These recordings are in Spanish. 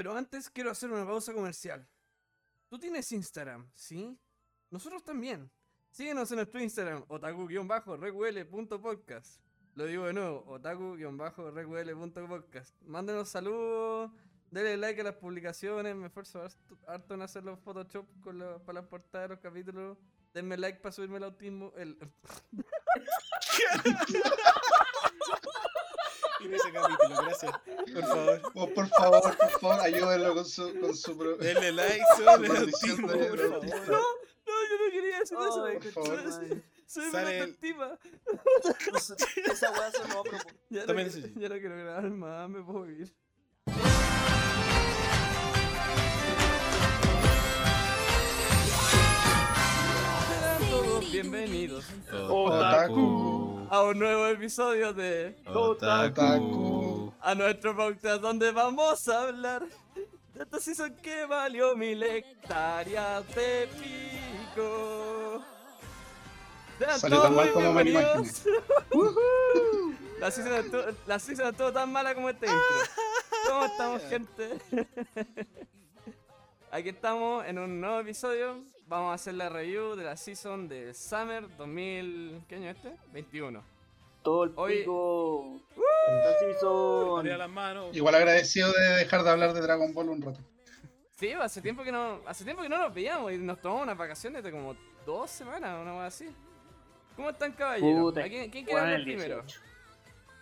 Pero antes quiero hacer una pausa comercial. Tú tienes Instagram, ¿sí? Nosotros también. Síguenos en nuestro Instagram, otaku-reql.podcast. Lo digo de nuevo, otaku-reql.podcast. Mándenos saludos, denle like a las publicaciones, me esfuerzo harto- en hacer los Photoshop con la- para las portadas de los capítulos. Denme like para subirme el autismo. El... En ese capítulo, gracias. Por favor. Oh, por favor, por favor, ayúdenlo con su, con su pro- Denle like, de favor. autista. No, yo no quería decir eso. Ay, por favor. Soy- Sale una el- tontima. Esa weá a propósito. Ya no, También quiero- eso sí. ya no quiero grabar más, me puedo ir. Sean todos bienvenidos Otaku. A un nuevo episodio de Otaku. a nuestro podcast donde vamos a hablar de esta season que valió mil hectáreas de pico. Sean Salió tan mal muy como me lo. La season, estuvo, la season estuvo tan mala como este intro. ¿Cómo estamos, gente? Aquí estamos en un nuevo episodio. Vamos a hacer la review de la season de Summer 2000. ¿Qué año es este? 21. Todo el Hoy- pico. Season. Arriba las manos. Igual agradecido de dejar de hablar de Dragon Ball un rato. Sí, hace tiempo que no, hace tiempo que no nos veíamos y nos tomamos unas vacaciones de como dos semanas, una cosa así. ¿Cómo están, caballeros? Puta, ¿A quién, quién quiere hablar primero? 18.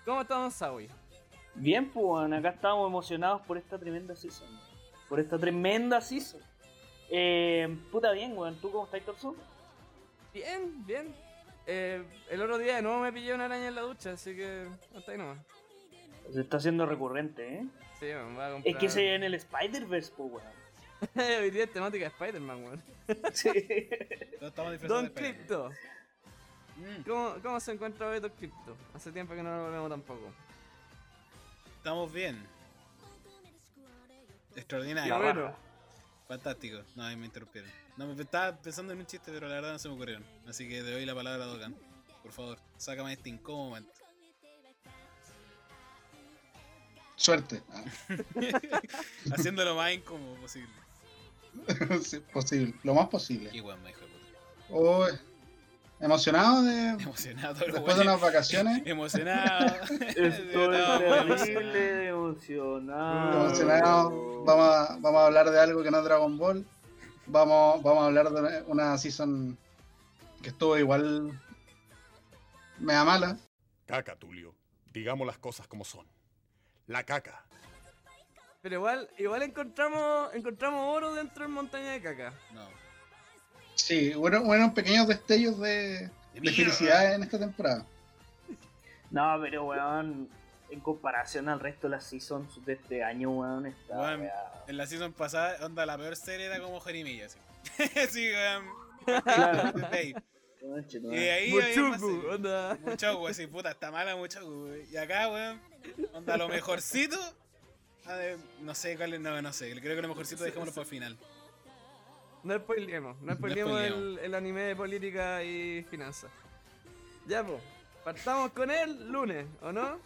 ¿Cómo estamos, Sawi? Bien, pues, acá estamos emocionados por esta tremenda season. Por esta tremenda season. Eh, puta bien, weón. ¿Tú cómo estás, Torso? Bien, bien. Eh, el otro día de nuevo me pillé una araña en la ducha, así que hasta ahí nomás. Se está haciendo recurrente, ¿eh? Sí, me voy a comprar. Es que se en el Spider-Verse, pues, weón. Hoy día es temática de Spider-Man, weón. Sí. No estamos Don. Crypto. Mm, ¿Cómo, ¿Cómo se encuentra hoy Don Crypto? Hace tiempo que no lo vemos tampoco. Estamos bien. Extraordinario. Bueno. Fantástico. No, ahí me interrumpieron. No, me estaba pensando en un chiste, pero la verdad no se me ocurrieron. Así que te doy la palabra a Dogan. Por favor, sácame este incómodo momento. Suerte. Ah, Haciendo lo más incómodo posible. sí, posible, lo más posible. Weón, me puta. Oh, emocionado de Emocionado. después de unas vacaciones. Emocionado. Estoy terrible emocionado. emocionado. Vamos a, vamos a hablar de algo que no es Dragon Ball. Vamos, vamos a hablar de una, season que estuvo igual mea mala. Caca, Tulio. Digamos las cosas como son. La caca. Pero igual, igual encontramos, encontramos oro dentro del montaña de caca. No. Sí, bueno, bueno, pequeños destellos de, de felicidad en esta temporada. No, pero weón, en comparación al resto de las seasons de este año, weón, está. Weón, weá. En la season pasada, onda, la peor serie era como Jeremilla, así. sí, weón. Claro. Desde ahí. Conche, Y de ahí series. onda. Mucho, güey, sí, puta, está mala mucho, güey. Y acá, weón, onda, lo mejorcito. a ver, no sé cuál es, no, no sé. Creo que lo mejorcito dejémoslo para el final. No spoilemos, no spoilemos el, el anime de política y finanzas. Ya, pues, partamos con el lunes, ¿o no?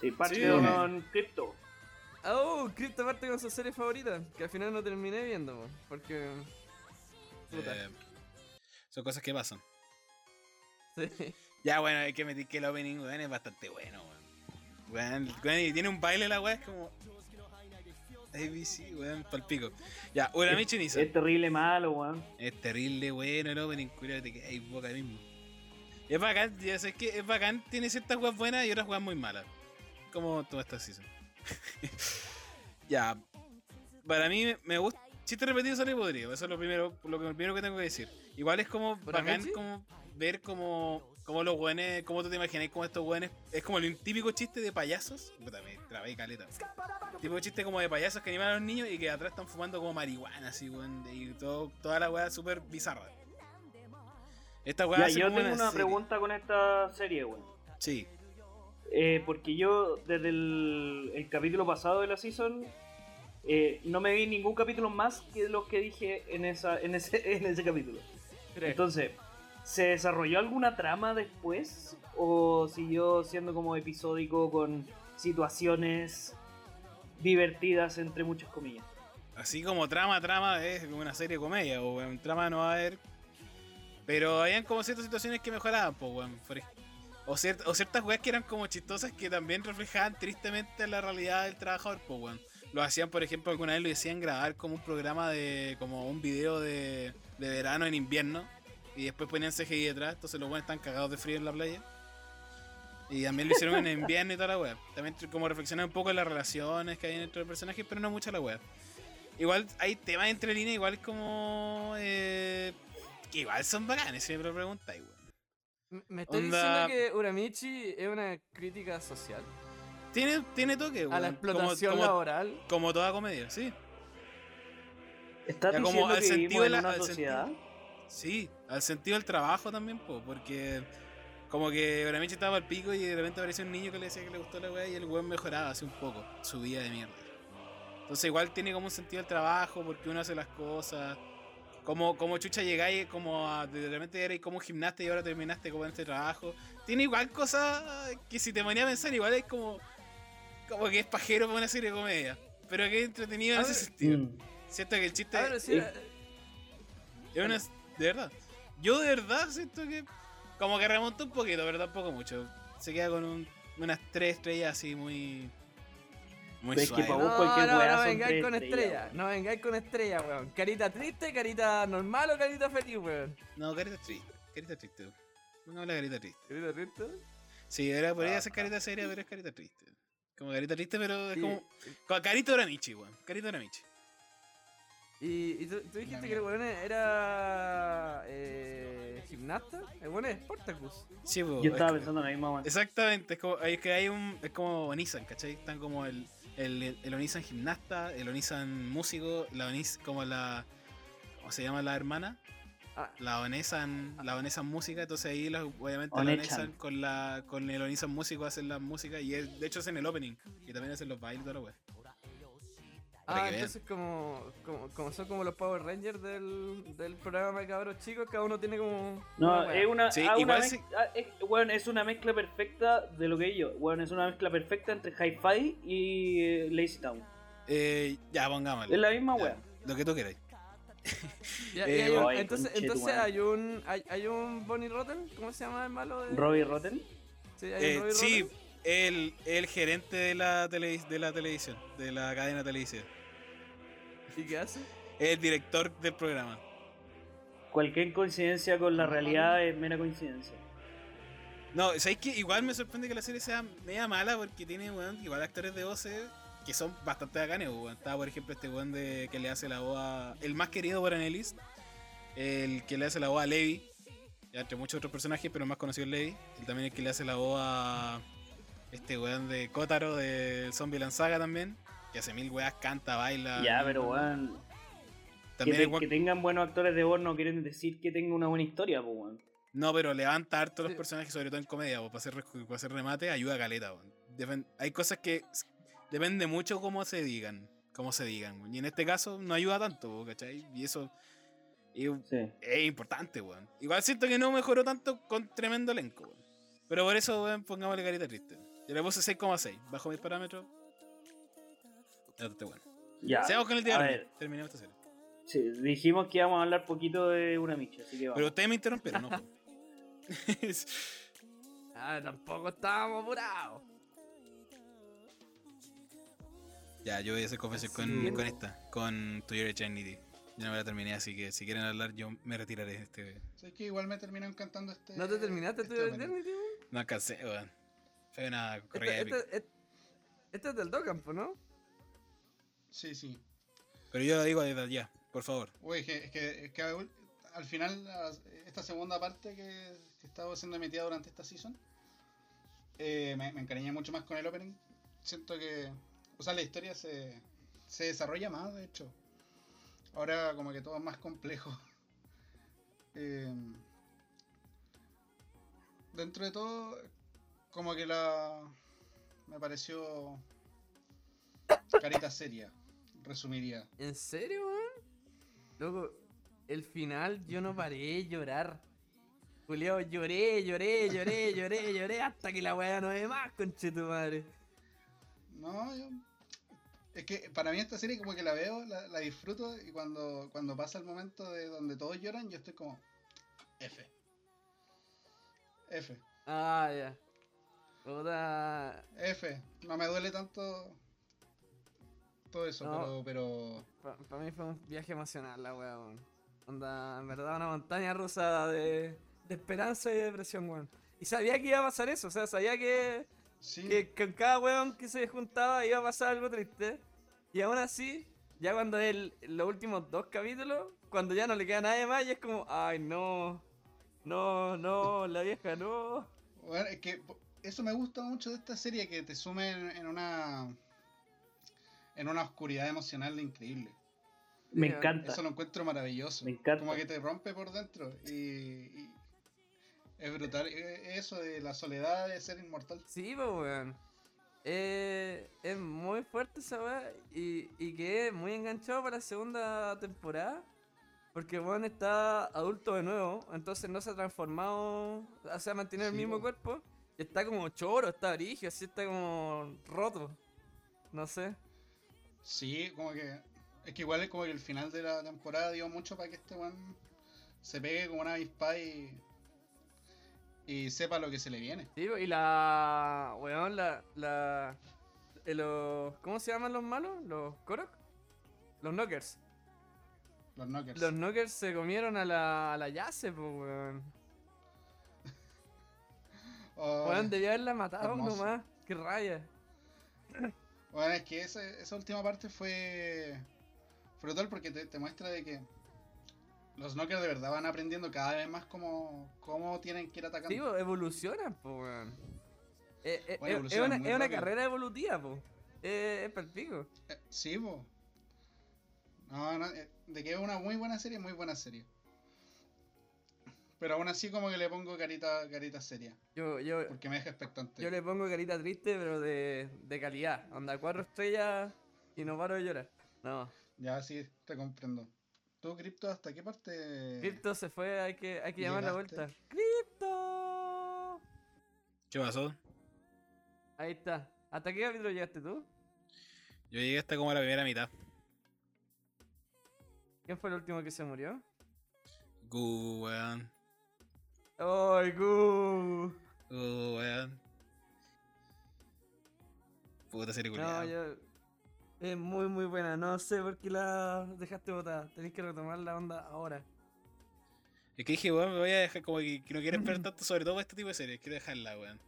Sí, parte Sí. con Crypto. Oh, Crypto parte con su serie favorita, que al final no terminé viendo, po, porque... Puta. Eh, son cosas que pasan. Sí. Ya, bueno, hay que meter que el opening, weón, es bastante bueno, weón. Weón, weón, y tiene un baile la weá, es como. ABC, weón, palpico. Ya, Uramichi Nisa. Es terrible malo, weón. Es terrible bueno el opening, culiao, te quedas boca mismo. Es bacán, ya sabes que es bacán, tiene ciertas weas buenas y otras weas muy malas. Como toda esta season. ya. Para mí me- gusta. Chiste repetido sale podrido, eso es lo primero, lo, que, primero que tengo que decir. Igual es como bacán como ver como, como los weones, como tú te imaginas como estos weones. Es como el típico chiste de payasos. Puta, me trabé caleta. Tipo chiste como de payasos que animan a los niños y que atrás están fumando como marihuana, así, weón. Y todo, toda la weá súper bizarra. Esta weá yo tengo una serie. pregunta con esta serie, weón. Sí. Eh, porque yo, desde el, el capítulo pasado de la season, eh, no me vi ningún capítulo más que los que dije en, esa, en, ese, en ese capítulo. Tres. Entonces, ¿se desarrolló alguna trama después? ¿O siguió siendo como episódico con situaciones divertidas, entre muchas comillas. Así como trama, trama es una serie de comedia, o weón, trama no va a haber. Pero habían como ciertas situaciones que mejoraban, pues, weón. O, ciert- o ciertas weas que eran como chistosas que también reflejaban tristemente la realidad del trabajador, pues, weón. Lo hacían, por ejemplo, alguna vez lo decían grabar como un programa de. como un video de, de verano en invierno. Y después ponían CGI detrás, entonces los weones están cagados de frío en la playa. Y también lo hicieron en invierno y toda la wea. También como reflexionar un poco en las relaciones que hay entre los personajes, pero no mucho la wea. Igual hay temas entre líneas, igual como. Eh, que igual son bacanes, si me lo preguntáis, weón. ¿Me estás Onda- diciendo que Uramichi es una crítica social? Tiene, tiene toque, A la weón, explotación como, como, laboral. como toda comedia, sí. ¿Estás Ya como diciendo al que sentido vivimos de en la- una sociedad? Sí, al sentido del trabajo también, po, porque como que Uramichi estaba al pico y de repente apareció un niño que le decía que le gustó la weá y el weón mejoraba así un poco su vida de mierda. Entonces igual tiene como un sentido del trabajo, porque uno hace las cosas. Como, como chucha llegáis, como a, de repente eres como un gimnasta y ahora terminaste como en este trabajo. Tiene igual cosas que si te ponía a pensar, igual es como, como que es pajero para una serie de comedia. Pero que es entretenido en A ese ver, sentido. Mm. Siento que el chiste pero sí, eh, es una. De verdad. Yo de verdad siento que. Como que remonta un poquito, pero tampoco mucho. Se queda con un- unas tres estrellas así muy. Muy es que vos No, cualquier no, no vengáis con estrellas, estrella. No vengáis con estrella, weón. Carita triste, carita normal o carita feliz, weón. No, carita triste. Carita triste. Pongamos la carita triste. Carita triste. Sí, era, podría Ah, ser carita seria, pero es carita triste. Como carita triste, pero es Sí. como. como Carita Oramichi, weón. Carita Oramichi. Y, y tú, tú dijiste que el weón era eh, gimnasta. El weón es Spartacus. Sí, Yo es estaba que- pensando en la misma weá. Exactamente, es como, es que hay un. Es como Onisan, ¿cachai? Están como el, el, el Onisan gimnasta, el Onisan músico, la Onis como la. ¿Cómo se llama la hermana? Ah, La Onisan, la Onisan música, entonces ahí los- obviamente la. Onisan con la con el Onisan músico hacen la música y es- de hecho hacen el opening y también hacen los bailes y toda la wea. Para ah que vean. entonces como, como, como son como los Power Rangers del, del programa de cabros chicos, cada uno tiene como... No, una es una, Sí, ah, una ah, es, weón, es una mezcla perfecta de lo que yo. Weón, es una mezcla perfecta entre Hi-Fi y eh, Lazy Town. Eh, ya, pongámosle. Es la misma weá. Lo que tú queráis. Ya, Eh, y hay un- Ay, entonces, entonces hay un hay, hay un Bonnie Rotten, ¿cómo se llama el malo? De... Robbie Rotten. Sí, hay Eh, un Robbie sí, Rotten. el, el gerente de la, televis- de la televisión, de la cadena televisiva. ¿Y qué hace? El director del programa. Cualquier coincidencia con la realidad es mera coincidencia. No, ¿sabéis que Igual me sorprende que la serie sea media mala porque tiene, weón, igual actores de voces que son bastante bacanes, weón. Está, por ejemplo, este weón de, que le hace la voz a... El más querido por Annelies. El que le hace la voz a Levi. Ya entre muchos otros personajes, pero el más conocido es Levi. Y también el que le hace la voz a... Este weón de Kotaro de Zombie Saga también. Que hace mil weas, canta, baila. Ya, pero weón. Que, También te- que tengan buenos actores de voz no quieren decir que tenga una buena historia, pues weón. No, pero levanta harto los personajes, sobre todo en comedia, po, para hacer, para hacer remate, ayuda a caleta. weón. Defen- hay cosas que depende mucho cómo se digan, cómo se digan. weón. Y en este caso no ayuda tanto, po, ¿cachai? Y eso Sí. es importante, weón. Igual siento que no mejoró tanto con tremendo elenco, weón. Pero por eso, weón, pongámosle carita triste. Yo le puse 6,6, bajo mis parámetros. Bueno. Ya. Seamos con el a diario. ver. Terminemos esta serie. Sí, dijimos que íbamos a hablar poquito de una micha, así que vamos. Pero ustedes me interrumpieron, ¿no? Ah, tampoco estábamos apurados. Ya, yo voy a hacer confesión Así con, con esta, con To Your Eternity. Yo no me la terminé, así que si quieren hablar, yo me retiraré de este. Sé que igual me terminó encantando este. ¿No te terminaste este. Eternity? weón? No alcancé, weón. Fue una corrida Este, épica. este, este, este es del Docampo, ¿no? Sí, sí. Pero yo lo digo desde ya, por favor. Uy, es que, es que, es que al al final, esta segunda parte que, que estaba siendo emitida durante esta season, eh, me, me encariñé mucho más con el opening. Siento que, o sea, la historia se, se desarrolla más, de hecho. Ahora como que todo es más complejo. Eh, dentro de todo, como que la... Me pareció... Carita seria, resumiría. ¿En serio, weón? Loco, el final yo no paré de llorar. Julio, lloré, lloré, lloré, lloré, lloré hasta que la weá no ve más, conche tu madre. No, yo. Es que para mí esta serie como que la veo, la, la disfruto y cuando, cuando pasa el momento de donde todos lloran, yo estoy como F. F. Ah, ya. Puta. F. No me duele tanto todo eso, No. pero, pero Para mí fue un viaje emocional la weón. Onda, en verdad, una montaña rusa de, de esperanza y depresión, weón. Y sabía que iba a pasar eso, o sea, sabía que, sí. que con cada weón que se juntaba iba a pasar algo triste. Y aún así, ya cuando el, los últimos dos capítulos, cuando ya no le queda nadie más, y es como, ay, no, no, no, la vieja no. Bueno, es que eso me gusta mucho de esta serie, que te sume en, en una en una oscuridad emocional increíble. Me encanta. Eso lo encuentro maravilloso. Me encanta. Como que te rompe por dentro. Y, y es brutal. eh, Eso de la soledad de ser inmortal. Sí, pues, weón. Eh, es muy fuerte esa weá y, y quedé muy enganchado para la segunda temporada. Porque weón está adulto de nuevo, entonces no se ha transformado, o sea, mantiene el mismo po. cuerpo. Y está como choro, está brígido, así está como roto. No sé. Sí, como que. Es que igual es como que el final de la temporada dio mucho para que este weón se pegue como una avispa y. y sepa lo que se le viene. Sí, y la. weón, la. la eh, los, ¿Cómo se llaman los malos? ¿Los Korok? Los Knockers. Los knockers. Los Knockers se comieron a la, a la Yase, pues, weón. Oh, Weón, debía haberla matado nomás. Qué raya. Bueno, es que esa, esa última parte fue brutal porque te, te muestra de que los knockers de verdad van aprendiendo cada vez más cómo, cómo tienen que ir atacando. Sí, po, evolucionan, pues, weón. Eh, eh, Bueno, eh, es una, es una carrera evolutiva, pues. Eh, es perpico. Eh, sí, po. No, no, de que es una muy buena serie, muy buena serie. Pero aún así como que le pongo carita, carita seria, Yo, yo, porque me deja expectante. yo le pongo carita triste, pero de, de calidad. Onda, cuatro estrellas y no paro de llorar. No. Ya sí, te comprendo. ¿Tú, Crypto, hasta qué parte? Crypto se fue, hay que, hay que llamar la vuelta. ¡Crypto! ¿Qué pasó? Ahí está. ¿Hasta qué capítulo llegaste tú? Yo llegué hasta como a la primera mitad. ¿Quién fue el último que se murió? Gu, weón. ¡Ay, Gu! Gu, weón. Puta serie No, culiada. yo. Es muy, muy buena. No sé por qué la dejaste botada. Tenés que retomar la onda ahora. Es que dije, weón, me voy a dejar como que, que no quiero esperar tanto, sobre todo este tipo de series. Quiero dejarla, weón.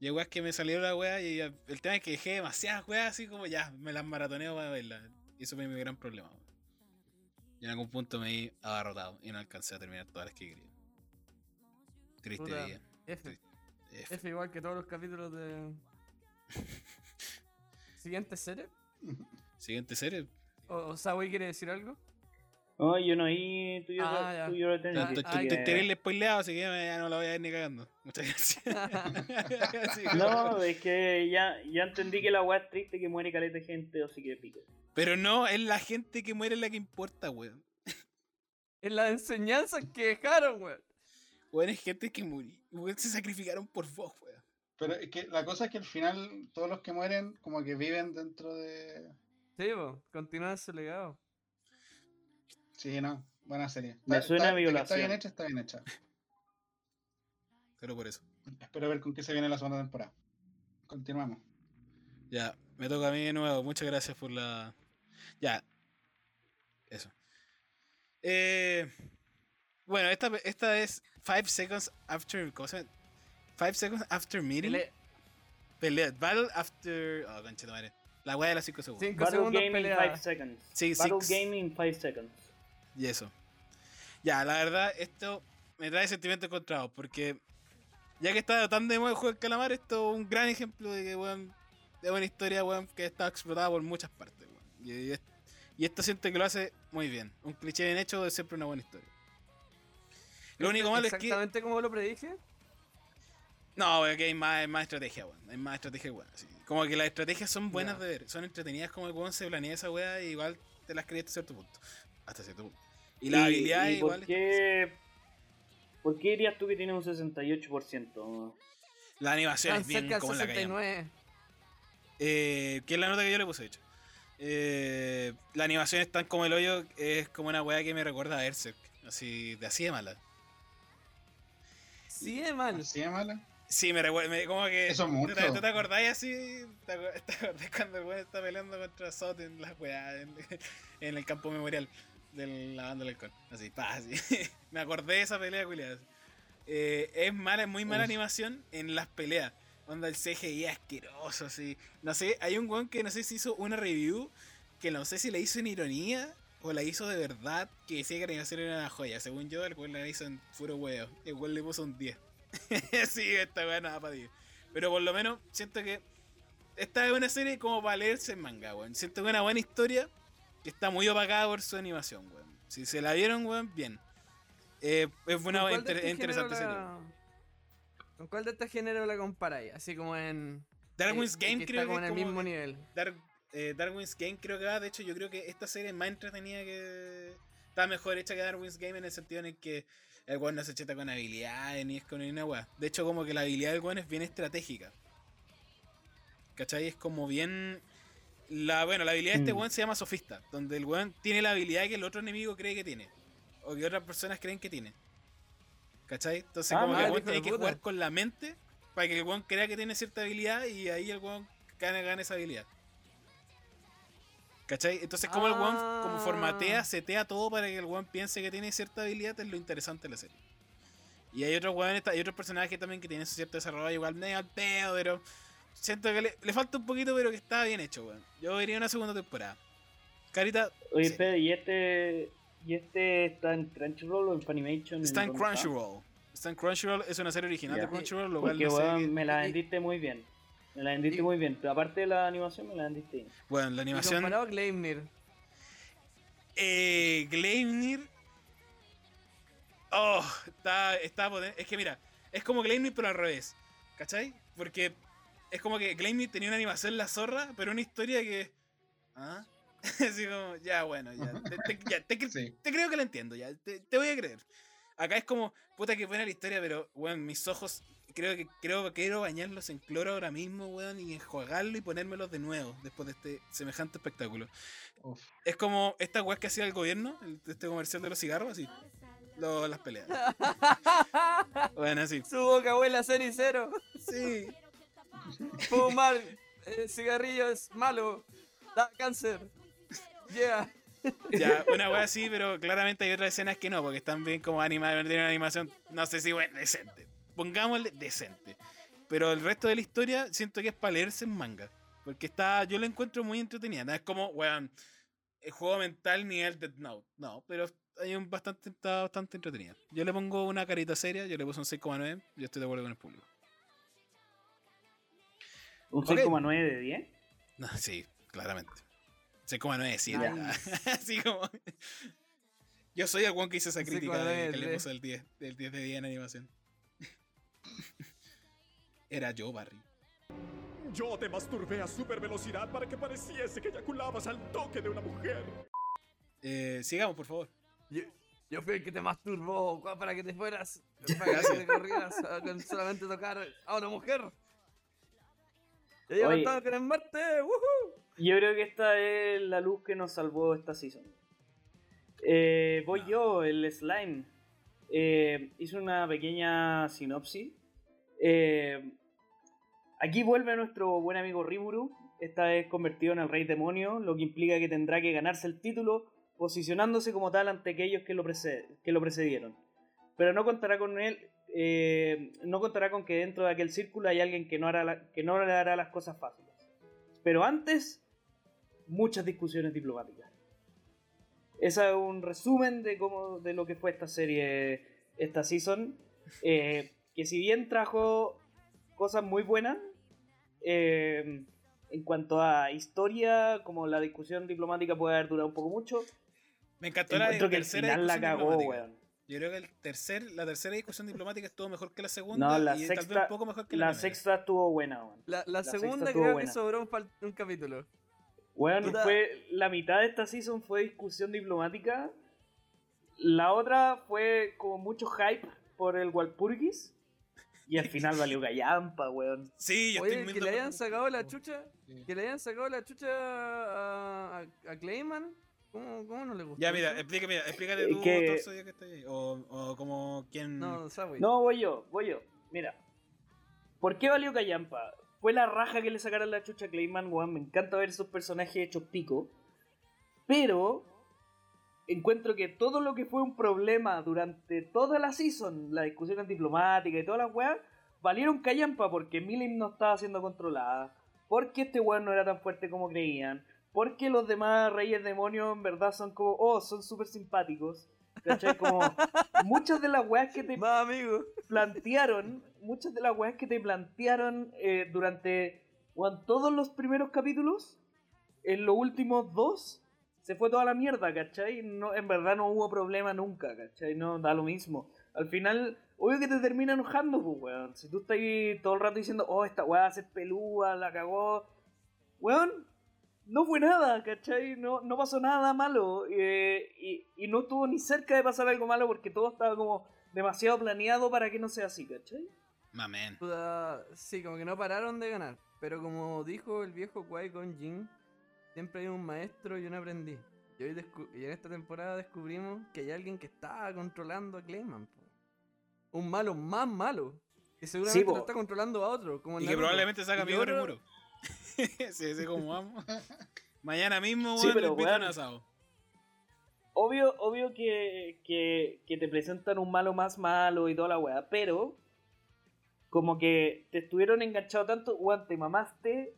Y hay weas que me salió la wea y el tema es que dejé demasiadas weas así como ya, me las maratoneo para verlas. Y eso fue mi gran problema, weón. Y en algún punto me vi abarrotado y no alcancé a terminar todas las que quería. Triste Puta. día. F. F. F igual que todos los capítulos de. Siguiente serie. Siguiente serie. ¿O, o Sawi quiere decir algo? No, yo no oí tu Ah, ya. tuyo. Ah, Estoy ah, estoy- que- estoy terrible spoileado, así que ya, no la voy a ver ni cagando. Muchas gracias. No, es que ya, ya entendí que la weá es triste que muere caleta de gente o sí que pica. Pero no, es la gente que muere la que importa, weón. En las enseñanzas que dejaron, weón. Weón, es gente que murió. Se sacrificaron por vos, weón. Pero es que la cosa es que al final todos los que mueren como que viven dentro de... Sí, po, continúa su legado. Sí, no, buena serie. Me Está- suena está- a que Está violación. bien hecha, está bien hecha. Solo por eso. Espero ver con qué se viene la segunda temporada. Continuamos. Ya, me toca a mí de nuevo. Muchas gracias por la. Ya. Eso. Eh, bueno, esta, esta es 5 seconds after. ¿Cómo se llama? 5 seconds after meeting. Pele- Pelea. Battle after. Oh, concha de madre. La weá de las 5 segundos. Cinco Battle segundos Game in pelea. 5 seconds. Sí, Battle six. Game in 5 seconds. Y eso. Ya, la verdad, esto me trae sentimientos encontrados. Porque ya que está tan de moda el juego del calamar, esto es un gran ejemplo de que, weón, de una historia, weón, que está explotada por muchas partes, weón. Y, y es- y esto siento que lo hace muy bien. Un cliché bien hecho es siempre una buena historia. Lo único malo es que. Exactamente como lo predije. No, que hay más, hay más estrategia, weón. Hay más estrategia, weón. sí. Como que las estrategias son buenas de ver. Son entretenidas como el weón se planea esa weá y igual te las crees hasta cierto punto. Hasta cierto punto. Y las habilidades y igual. ¿por qué, ¿Por qué dirías tú que tiene un 68%? La animación Tan es bien como en la calle. 69. Eh, que es la nota que yo le puse, de hecho. Eh, la animación es tan como el hoyo, es como una weá que me recuerda a Berserk. Así, de así de mala. Sí, es mal. ¿Así de mala? Sí, me recuerda, como que. Eso es mucho. ¿Tú te, tú te acordás así? ¿Te acordás cuando el weón está peleando contra Sot en la weá, en, en el campo memorial de la banda del alcohol? Así, pa, así. me acordé de esa pelea, culiada. Eh, es mala, es muy mala Uf. animación en las peleas. Onda el CGI asqueroso, así. No sé, hay un weón que no sé si hizo una review que no sé si la hizo en ironía o la hizo de verdad, que decía que la animación era una joya. Según yo, el weón la hizo en puro huevo. El weón le puso un 10. sí, esta weá nada para 10. Pero por lo menos siento que esta es una serie como para leerse en manga, weón. Siento que es una buena historia que está muy opacada por su animación, weón. Si se la vieron, weón, bien. Eh, es una ¿Con cuál de inter- este interesante serie. ¿Con cuál de este género la comparáis? Así como en. Darwin's Game que creo está como que en es el como mismo nivel. Dar- eh, Darwin's Game creo que va, de hecho yo creo que esta serie es más entretenida que... Está mejor hecha que Darwin's Game en el sentido en el que el weón no se cheta con habilidades ni es con una weá. De hecho como que la habilidad del weón es bien estratégica. ¿Cachai? Es como bien... La, bueno, la habilidad de este Mm. weón se llama sofista, donde el weón tiene la habilidad que el otro enemigo cree que tiene. O que otras personas creen que tiene. ¿Cachai? Entonces Ah, como que el weón tiene que jugar con la mente para que el weón crea que tiene cierta habilidad y ahí el weón gane, gane esa habilidad. ¿Cachai? Entonces como el weón como formatea, Ah. setea todo para que el weón piense que tiene cierta habilidad es lo interesante de la serie. Y hay otros weones, hay otros personajes también que tienen su cierto desarrollo igual medio al pedo, pero siento que le, le falta un poquito, pero que está bien hecho, weón. Yo vería una segunda temporada. Carita, Oye, Sí. espera, ¿y este, ¿y este está en Crunchyroll o en Funimation? está en Crunchyroll. Está en Crunchyroll, es una serie original de Crunchyroll, lo cual Porque, no sé weón, me la y- vendiste muy bien. Me la vendiste y- muy bien. Pero aparte de la animación, me la vendiste bien. Bueno, la animación... comparado a Gleimnir. Eh, Gleimnir. Oh, está, está potente. Es que mira, es como Gleimnir pero al revés. ¿Cachai? Porque es como que Gleimnir tenía una animación la zorra, pero una historia que. ¿Ah? Así como, ya bueno, ya. Te, te- ya, te cre- Sí. te creo que lo entiendo, ya. Te, te voy a creer. Acá es como, puta que buena la historia, pero, weón, mis ojos. Creo que creo que quiero bañarlos en cloro ahora mismo, weón, y enjuagarlo y ponérmelos de nuevo después de este semejante espectáculo. Uf. Es como esta weá que hacía el gobierno, el- este comercial de los cigarros, así. Lo- las peleas. bueno, así. Su boca huele a cenicero. Sí. Fumar eh, cigarrillo es malo. Da cáncer. Yeah. Ya, una weá así, pero claramente hay otras escenas que no, porque están bien como animadas, tienen una animación, no sé si bueno, decente. Pongámosle decente. Pero el resto de la historia siento que es para leerse en manga. Porque está, yo lo encuentro muy entretenida. No es como, weón, el juego mental ni el Dead Note. No, pero hay un bastante, está bastante entretenida. Yo le pongo una carita seria, yo le puse un 6,9, yo estoy de acuerdo con el público. ¿Un Ok. 6,9 de 10? No, sí, claramente. 6,97. Nice. Así como. Yo soy el one que hizo esa crítica de, 6,9 que le de- puso el 10, del 10 de 10 en animación. Era yo, Barry. Yo te masturbé a super velocidad para que pareciese que eyaculabas al toque de una mujer. Eh, sigamos, por favor. Yo, yo fui el que te masturbó para que te fueras. Para que te corrieras con solamente tocar a una mujer. Oye. todo con el Marte. ¡Woohoo! Yo creo que esta es la luz que nos salvó esta season. Eh, voy yo, el slime. Eh, hice una pequeña sinopsis. Eh, aquí vuelve nuestro buen amigo Riburu, esta vez convertido en el rey demonio, lo que implica que tendrá que ganarse el título posicionándose como tal ante aquellos que lo, precedieron. Pero no contará con él, eh, no contará con que dentro de aquel círculo hay alguien que no, hará que no le hará las cosas fáciles. Pero antes, muchas discusiones diplomáticas. Ese es un resumen de cómo de lo que fue esta serie, esta season. eh, que si bien trajo cosas muy buenas, eh, en cuanto a historia, como la discusión diplomática puede haber durado un poco mucho, Me encantó la, que el tercera final la cagó, weón. Yo creo que el tercer, la tercera discusión diplomática estuvo mejor que la segunda No, la y tal vez sexta, un poco mejor que la, la primera. sexta estuvo buena, weón. La, la La sexta segunda creo buena. que sobró un, un capítulo. Weón, fue, la mitad de esta season fue discusión diplomática. La otra fue como mucho hype por el Walpurgis. Y al final valió gallampa, weón. Sí, yo Oye, estoy muy que le hayan sacado la chucha, Sí. que le hayan sacado la chucha a, a, a Clayman. ¿Cómo, ¿Cómo no le gustó? Ya, mira, eso? explícame, explícale Es tú, que- Torso, ya que estás ahí. O, o como quien. No, Subway. No, voy yo, voy yo. Mira. ¿Por qué valió Callampa? Fue la raja que le sacaron la chucha a Clayman, weón. Me encanta ver esos personajes hechos pico. Pero encuentro que todo lo que fue un problema durante toda la season, la discusión diplomática y todas las weas, valieron Callampa porque Milim no estaba siendo controlada. Porque este weón no era tan fuerte como creían. Porque los demás reyes demonios en verdad son como, oh, son súper simpáticos. ¿Cachai? Como muchas de las weas que te plantearon, muchas de las weas que te plantearon eh, durante weón, todos los primeros capítulos, en los últimos dos, se fue toda la mierda, ¿cachai? No, en verdad no hubo problema nunca, ¿cachai? No, da lo mismo. Al final, obvio que te termina enojando, pues, weón. Si tú estás ahí todo el rato diciendo, oh, esta weá ser pelúa, la cagó. Weón, no fue nada, ¿cachai? No, no pasó nada malo. eh, y, y no estuvo ni cerca de pasar algo malo porque todo estaba como demasiado planeado para que no sea así, ¿cachai? Mamen. Puta, Sí, como que no pararon de ganar. Pero como dijo el viejo Kwai con Jin, siempre hay un maestro y un aprendiz. Y, hoy descu- y en esta temporada descubrimos que hay alguien que está controlando a Clayman. po. Un malo más malo. Que seguramente lo está controlando a otro. Como Y que probablemente saca amigo otro- Rimuro. sí, sí, como vamos. Mañana mismo, Sí, weón, pero, un asado. Obvio, obvio que, que, que te presentan un malo más malo y toda la weá, pero como que te estuvieron enganchados tanto, weón, te mamaste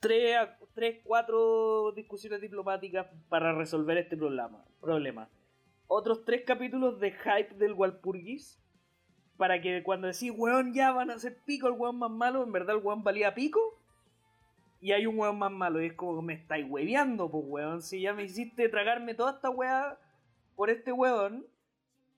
tres, a- tres, cuatro discusiones diplomáticas para resolver este problema. problema. Otros tres capítulos de hype del Walpurgis para que cuando decís, weón, ya van a ser pico el weón más malo, en verdad el weón valía pico. Y hay un weón más malo y es como me estáis hueveando, pues weón. Si ya me hiciste tragarme toda esta weá por este weón,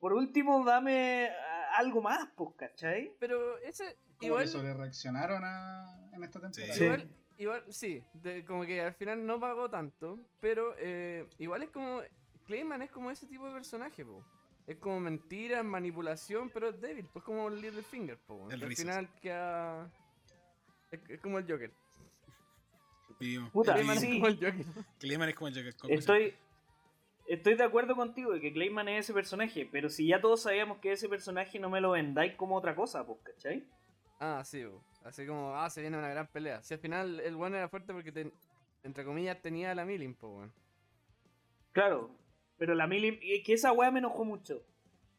por último dame algo más, pues, ¿cachai? Pero ese. Igual, que sobre reaccionaron a, en esta temporada. Sí. igual, igual, sí, de- como que al final no pagó tanto, pero eh, igual es como, Clayman es como ese tipo de personaje, po. Es como mentira, manipulación, pero es débil, pues como Littlefinger, po. El que al final queda... Es, es como el Joker. Puta, Clayman sí. es como el Joker. Clayman es como el Joker. Estoy, estoy de acuerdo contigo de que Clayman es ese personaje, pero si ya todos sabíamos que ese personaje no me lo vendáis como otra cosa, pues, ¿cachai? Ah, sí, po. Así como, ah, se viene una gran pelea. Si al final el one era fuerte porque, ten- entre comillas, tenía la Milling, po, weón. Claro, pero la Millie, es que esa weá me enojó mucho.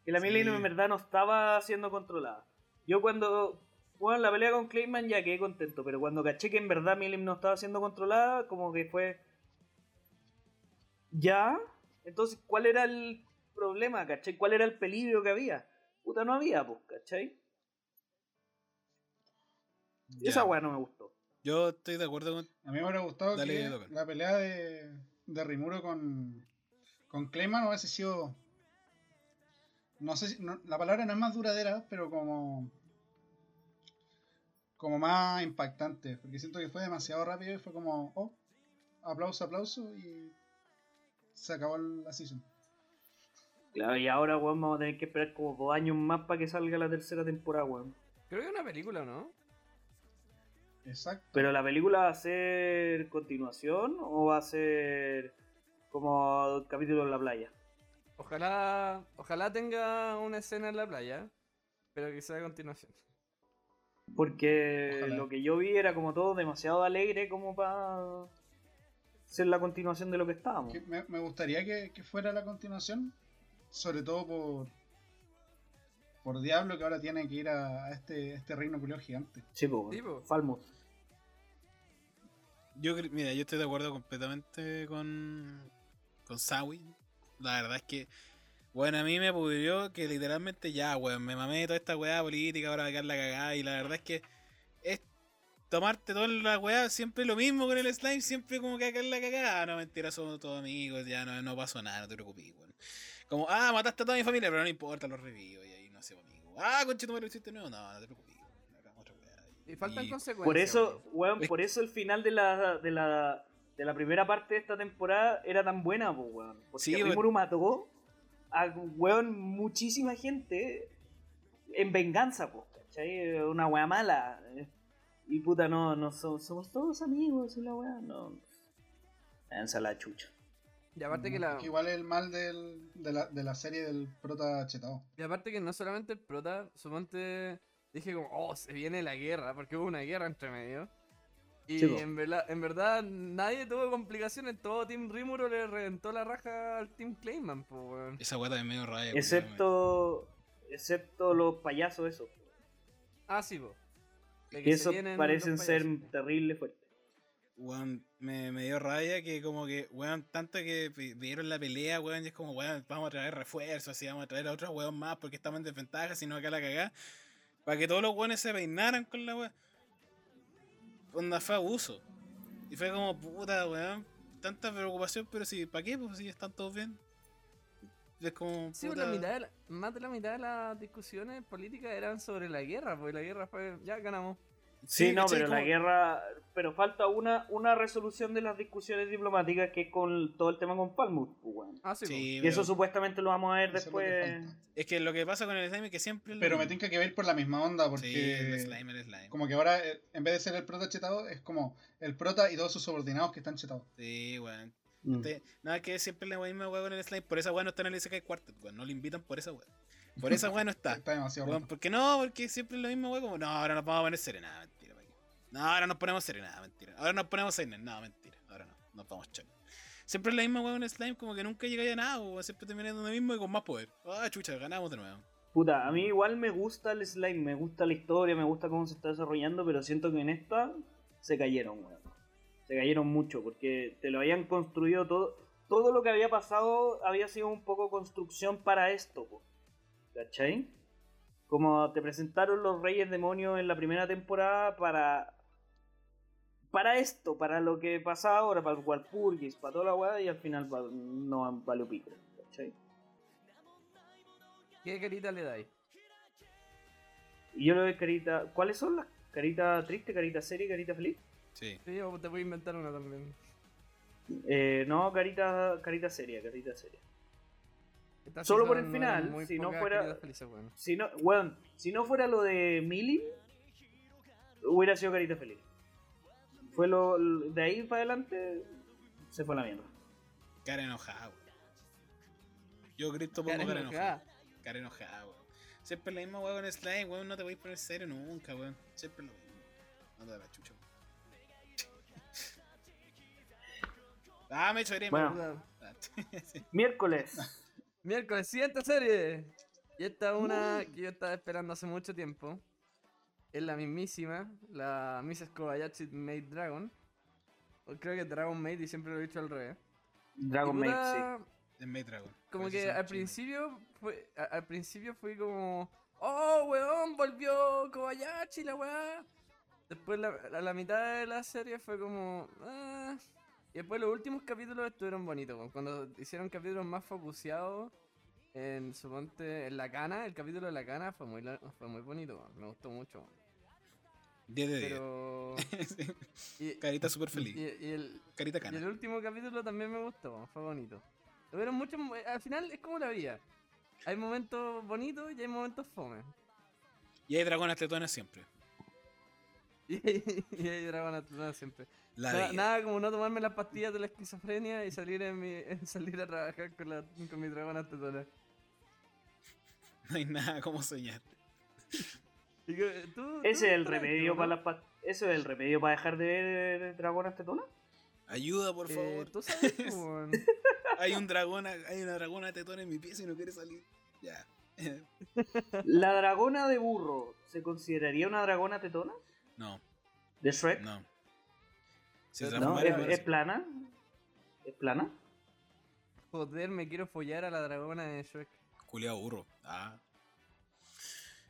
Que la Sí. En verdad no estaba siendo controlada. Yo cuando, bueno, la pelea con Clayman ya quedé contento, pero cuando caché que en verdad Millie no estaba siendo controlada, como que fue... ¿Ya? Entonces, ¿cuál era el problema, cachai? ¿Cuál era el peligro que había? Puta, no había, pues, cachai? Ya. Esa weá no me gustó. Yo estoy de acuerdo con. A mí me hubiera gustado Dale, que la pelea de, de Rimuro con, con Clayman hubiese sido. No sé si. no- la palabra no es más duradera, pero como. Como más impactante. Porque siento que fue demasiado rápido y fue como. Oh, aplauso, aplauso y. Se acabó la season. Claro, y ahora, weón, vamos a tener que esperar como dos años más para que salga la tercera temporada, weón. Creo que es una película, ¿no? Exacto. ¿Pero la película va a ser continuación o va a ser como capítulo en la playa? Ojalá, ojalá tenga una escena en la playa, pero que sea a continuación. Porque Ojalá. lo que yo vi era como todo demasiado alegre como para ser la continuación de lo que estábamos. Que me, me gustaría que, que fuera la continuación, sobre todo por por Diablo que ahora tiene que ir a, a este, este reino culiao gigante. Sí, po, Sí, po. Falmouth. Yo, mira, yo estoy de acuerdo completamente con. Con Sawi. La verdad es que. Bueno, a mí me pudrió que literalmente ya, weón, me mamé toda esta weá política, ahora va a la cagada. Y la verdad es que es tomarte toda la weá, siempre lo mismo con el slime, siempre como que acá la cagada. Ah, No, mentira, somos todos amigos, ya no, no pasó nada, no te preocupes, weón. Como, ah, mataste a toda mi familia, pero no importa, los revivo y amigos. Ah, conchito, me lo hiciste nuevo, no, no te preocupes, weón, hagamos otra weá. Y faltan Y- consecuencias. Por eso, weón. weón, por eso el final de la, de la, de la primera parte de esta temporada era tan buena, po, weón. Porque Sí, weón. Rimuru mató a, weón, muchísima gente. en venganza, pues, ¿cachai? Una weá mala. Y puta, no, no so- somos todos amigos y la weá, no. Váyanse a la chucha. Y aparte que la. Igual es el mal del, de, la, de la serie del prota chetado. Y aparte que no solamente el prota, suponte. Dije como, oh, se viene la guerra, porque hubo una guerra entre medio. Y po. en, verdad, en verdad nadie tuvo complicaciones, todo Team Rimuro le reventó la raja al Team Clayman, pues weón. Esa weá también medio raya. Excepto. Excepto los payasos, esos. Ah, sí, po. Que vienen parecen ser terribles fuertes. Weón, me, me dio rabia que como que, weón, tanto que vieron la pelea, weón, y es como, weón, vamos a traer refuerzos, así vamos a traer a otros weón más porque estamos en desventaja, sino acá la cagá. Para que todos los weones se peinaran con la weón. Onda fue abuso. Y fue como, puta, weón, tanta preocupación, pero si, ¿para qué? Pues si están todos bien. Es como, Sí, puta, pues, la mitad de la- más de la mitad de las discusiones políticas eran sobre la guerra, porque la guerra fue, ya ganamos. Sí, no, pero la guerra. Pero falta una, una resolución de las discusiones diplomáticas que es con todo el tema con Palmut, pues, weón. Ah, sí. Sí, Y pero eso supuestamente lo vamos a ver Eso que después. es que lo que pasa con el slime es que siempre... lo Pero me tinca que ver por la misma onda, porque Sí, el slime, el slime. como que ahora, eh, en vez de ser el prota chetado, es como el prota y todos sus subordinados que están chetados. Sí, weón. Mm. Nada que siempre la misma weá con el slime. Por esa weá no está en el Isekai Quartet, weón. No le invitan por esa weá. Por esa weá no está. Está demasiado roto. ¿Por qué no? Porque siempre es lo mismo weá. Como, no, ahora nos vamos a poner serenada, mentira. No, ahora nos ponemos serenada, mentira. Ahora nos ponemos seinen, no, mentira. Ahora no, nos vamos chon. Siempre es la misma weá con el slime, como que nunca llega a nada, weón. Siempre termina donde mismo y con más poder. Ah, chucha, ganamos de nuevo. Puta, a mí igual me gusta el slime, me gusta la historia, me gusta cómo se está desarrollando, pero siento que en esta se cayeron, weón. Se cayeron mucho, porque te lo habían construido todo. Todo lo que había pasado había sido un poco construcción para esto, po. ¿Cachai? Como te presentaron los Reyes Demonios en la primera temporada para. Para esto, para lo que pasa ahora, para el Walpurgis, para toda la weá, y al final va- no valió pico, ¿cachai? ¿Qué carita le dais? Y yo le doy carita. ¿Cuáles son las? ¿Carita triste, carita seria y carita feliz? Sí. Sí, yo te voy a inventar una también. Eh, no, carita, carita seria, carita seria. Esta Solo por el final, muy si no fuera- felices. Si no, weón, si no fuera lo de Millie, hubiera sido carita feliz. Fue lo. De ahí para adelante, se fue a la mierda. Cara enojada, weón. Yo grito pongo Cara cara enojada. enojada. Cara enojada, weón. Siempre la misma weón con el slime, weón. No te voy a poner serio nunca, weón. Siempre lo mismo. No te da la chucha, weón. Ah, me hecho Bueno. Sí. Miércoles. Miércoles, siguiente serie. Y esta es una que yo estaba esperando hace mucho tiempo. Es la mismísima, la Mrs. Kobayashi Maid Dragon. O creo que Dragon Maid y siempre lo he dicho al revés. Dragon Maid, sí. Es Maid Dragon. Como que al principio fue, a- al principio fue como, oh weón, volvió Kobayashi la weá. Después la, a la mitad de la serie fue como, ah. Y después los últimos capítulos estuvieron bonitos, cuando hicieron capítulos más focuseados en suponte en la cana, el capítulo de la cana fue muy fue muy bonito, me gustó mucho. weón. 10 de 10. Pero Sí. Carita super feliz. y- y el, Carita y el cana. último capítulo también me gustó, fue bonito. Hubieron muchos. mo- Al final es como la vida. Hay momentos bonitos y hay momentos fome. Y hay dragones tetones siempre. Y, y hay dragones tetonas siempre. La nada como no tomarme las pastillas de la esquizofrenia y salir en mi, en salir a trabajar con, la, con mi dragona tetona. No hay nada como soñar. Y que- ¿tú- Ese tú es el remedio para las pa- ¿Eso es el remedio para dejar de ver dragonas tetonas? Ayuda, por Eh, favor. Tú sabes. Hay un dragón, hay una dragona tetona en mi pieza y no quiere salir. Ya. ¿La dragona de burro se consideraría una dragona tetona? No, ¿De Shrek? no. Se No, ¿Es, plana? ¿Es plana? Joder, me quiero follar a la dragona de Shrek. Culeado burro. Ah.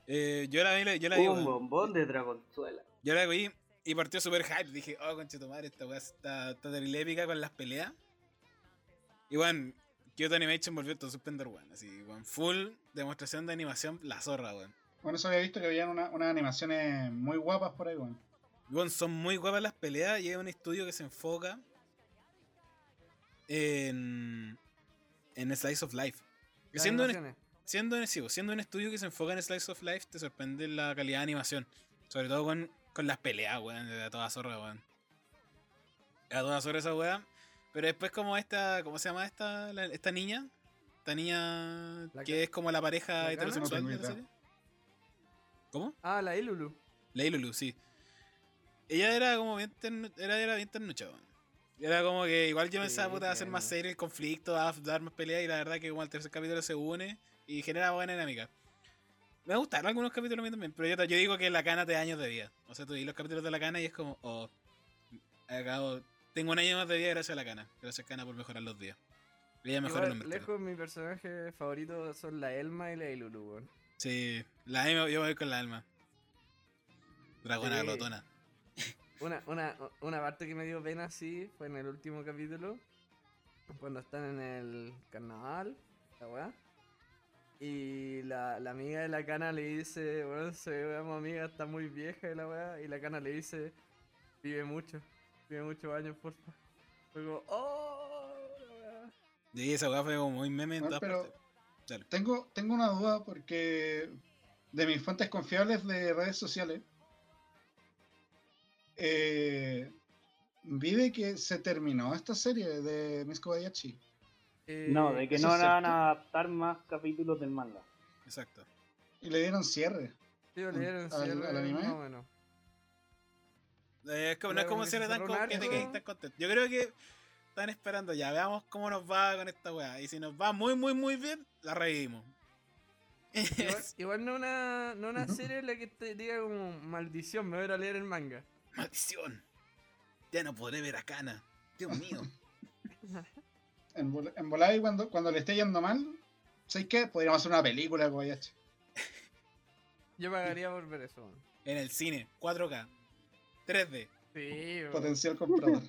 Eh, yo la vi, yo la vi, Un bombón de dragonzuela. Yo la vi y partió super hype. Dije, oh, conche tu madre, esta weá está, está terrible épica con las peleas. Y weón, Kyoto Animation volvió todo suspender, weón. Así, weón, full demostración de animación, la zorra, weón. Bueno, eso había visto que habían una- unas animaciones muy guapas por ahí, weón. Weón, son muy guapas las peleas y es un estudio que se enfoca en, en Slice of Life. Siendo un, siendo, pues, siendo un estudio que se enfoca en Slice of Life, te sorprende la calidad de animación. Sobre todo con, con las peleas, weón. Era toda zorra, weón. Era toda zorra esa weá. Pero después como esta, ¿cómo se llama esta, la- esta niña? Esta niña ¿La que es como la pareja la heterosexual No de la serie. ¿Cómo? Ah, la Ilulu. Leilulu, sí. Ella era como bien, ternu- era, era bien ternucha. Era como que igual yo pensaba, puta, ser más serio el conflicto, a dar más pelea y la verdad que como el tercer capítulo se une y genera buena dinámica. Me gustaron algunos capítulos a mí también, pero yo, te- yo digo que la cana te da años de vida. O sea, tú ves los capítulos de la cana y es como, oh, acabo, tengo un año más de vida gracias a la cana. Gracias cana por mejorar los días. Ella mejora Igual, los mercados. lejos mi personaje favorito son la Elma y la Ilulu, weón. Sí, la M, yo voy con la alma. Dragona Sí. glotona. Una, una, una parte que me dio pena así fue en el último capítulo. Cuando están en el carnaval, la weá. Y la, la amiga de la cana le dice, bueno, se veamos amiga, está muy vieja y la weá. Y la cana le dice, vive mucho, vive muchos años, porfa. Fue como, oh, la weá. Y esa weá fue como muy meme pero-. Dale. Tengo, tengo una duda porque de mis fuentes confiables de redes sociales eh, vi de que se terminó esta serie de Miss Kobayashi. Eh, No, de que ¿eso no van a adaptar más capítulos del manga. Exacto. Y le dieron cierre. sí, le dieron al- cierre, al anime? más o menos. Eh, es como, no es como tan un que tan contento. Yo creo que están esperando ya, veamos cómo nos va con esta weá. Y si nos va muy, muy, muy bien, la revivimos. Igual, igual no una, no una serie en la que te diga como maldición, me voy a leer el manga. Maldición. Ya no podré ver a Kana. Dios mío. En, vol- en volada y cuando, cuando le esté yendo mal, ¿sabes qué? Podríamos hacer una película de Kobayashi. Yo pagaría por ver eso. En el cine, 4K, 3D. Sí, weón. Potencial comprador.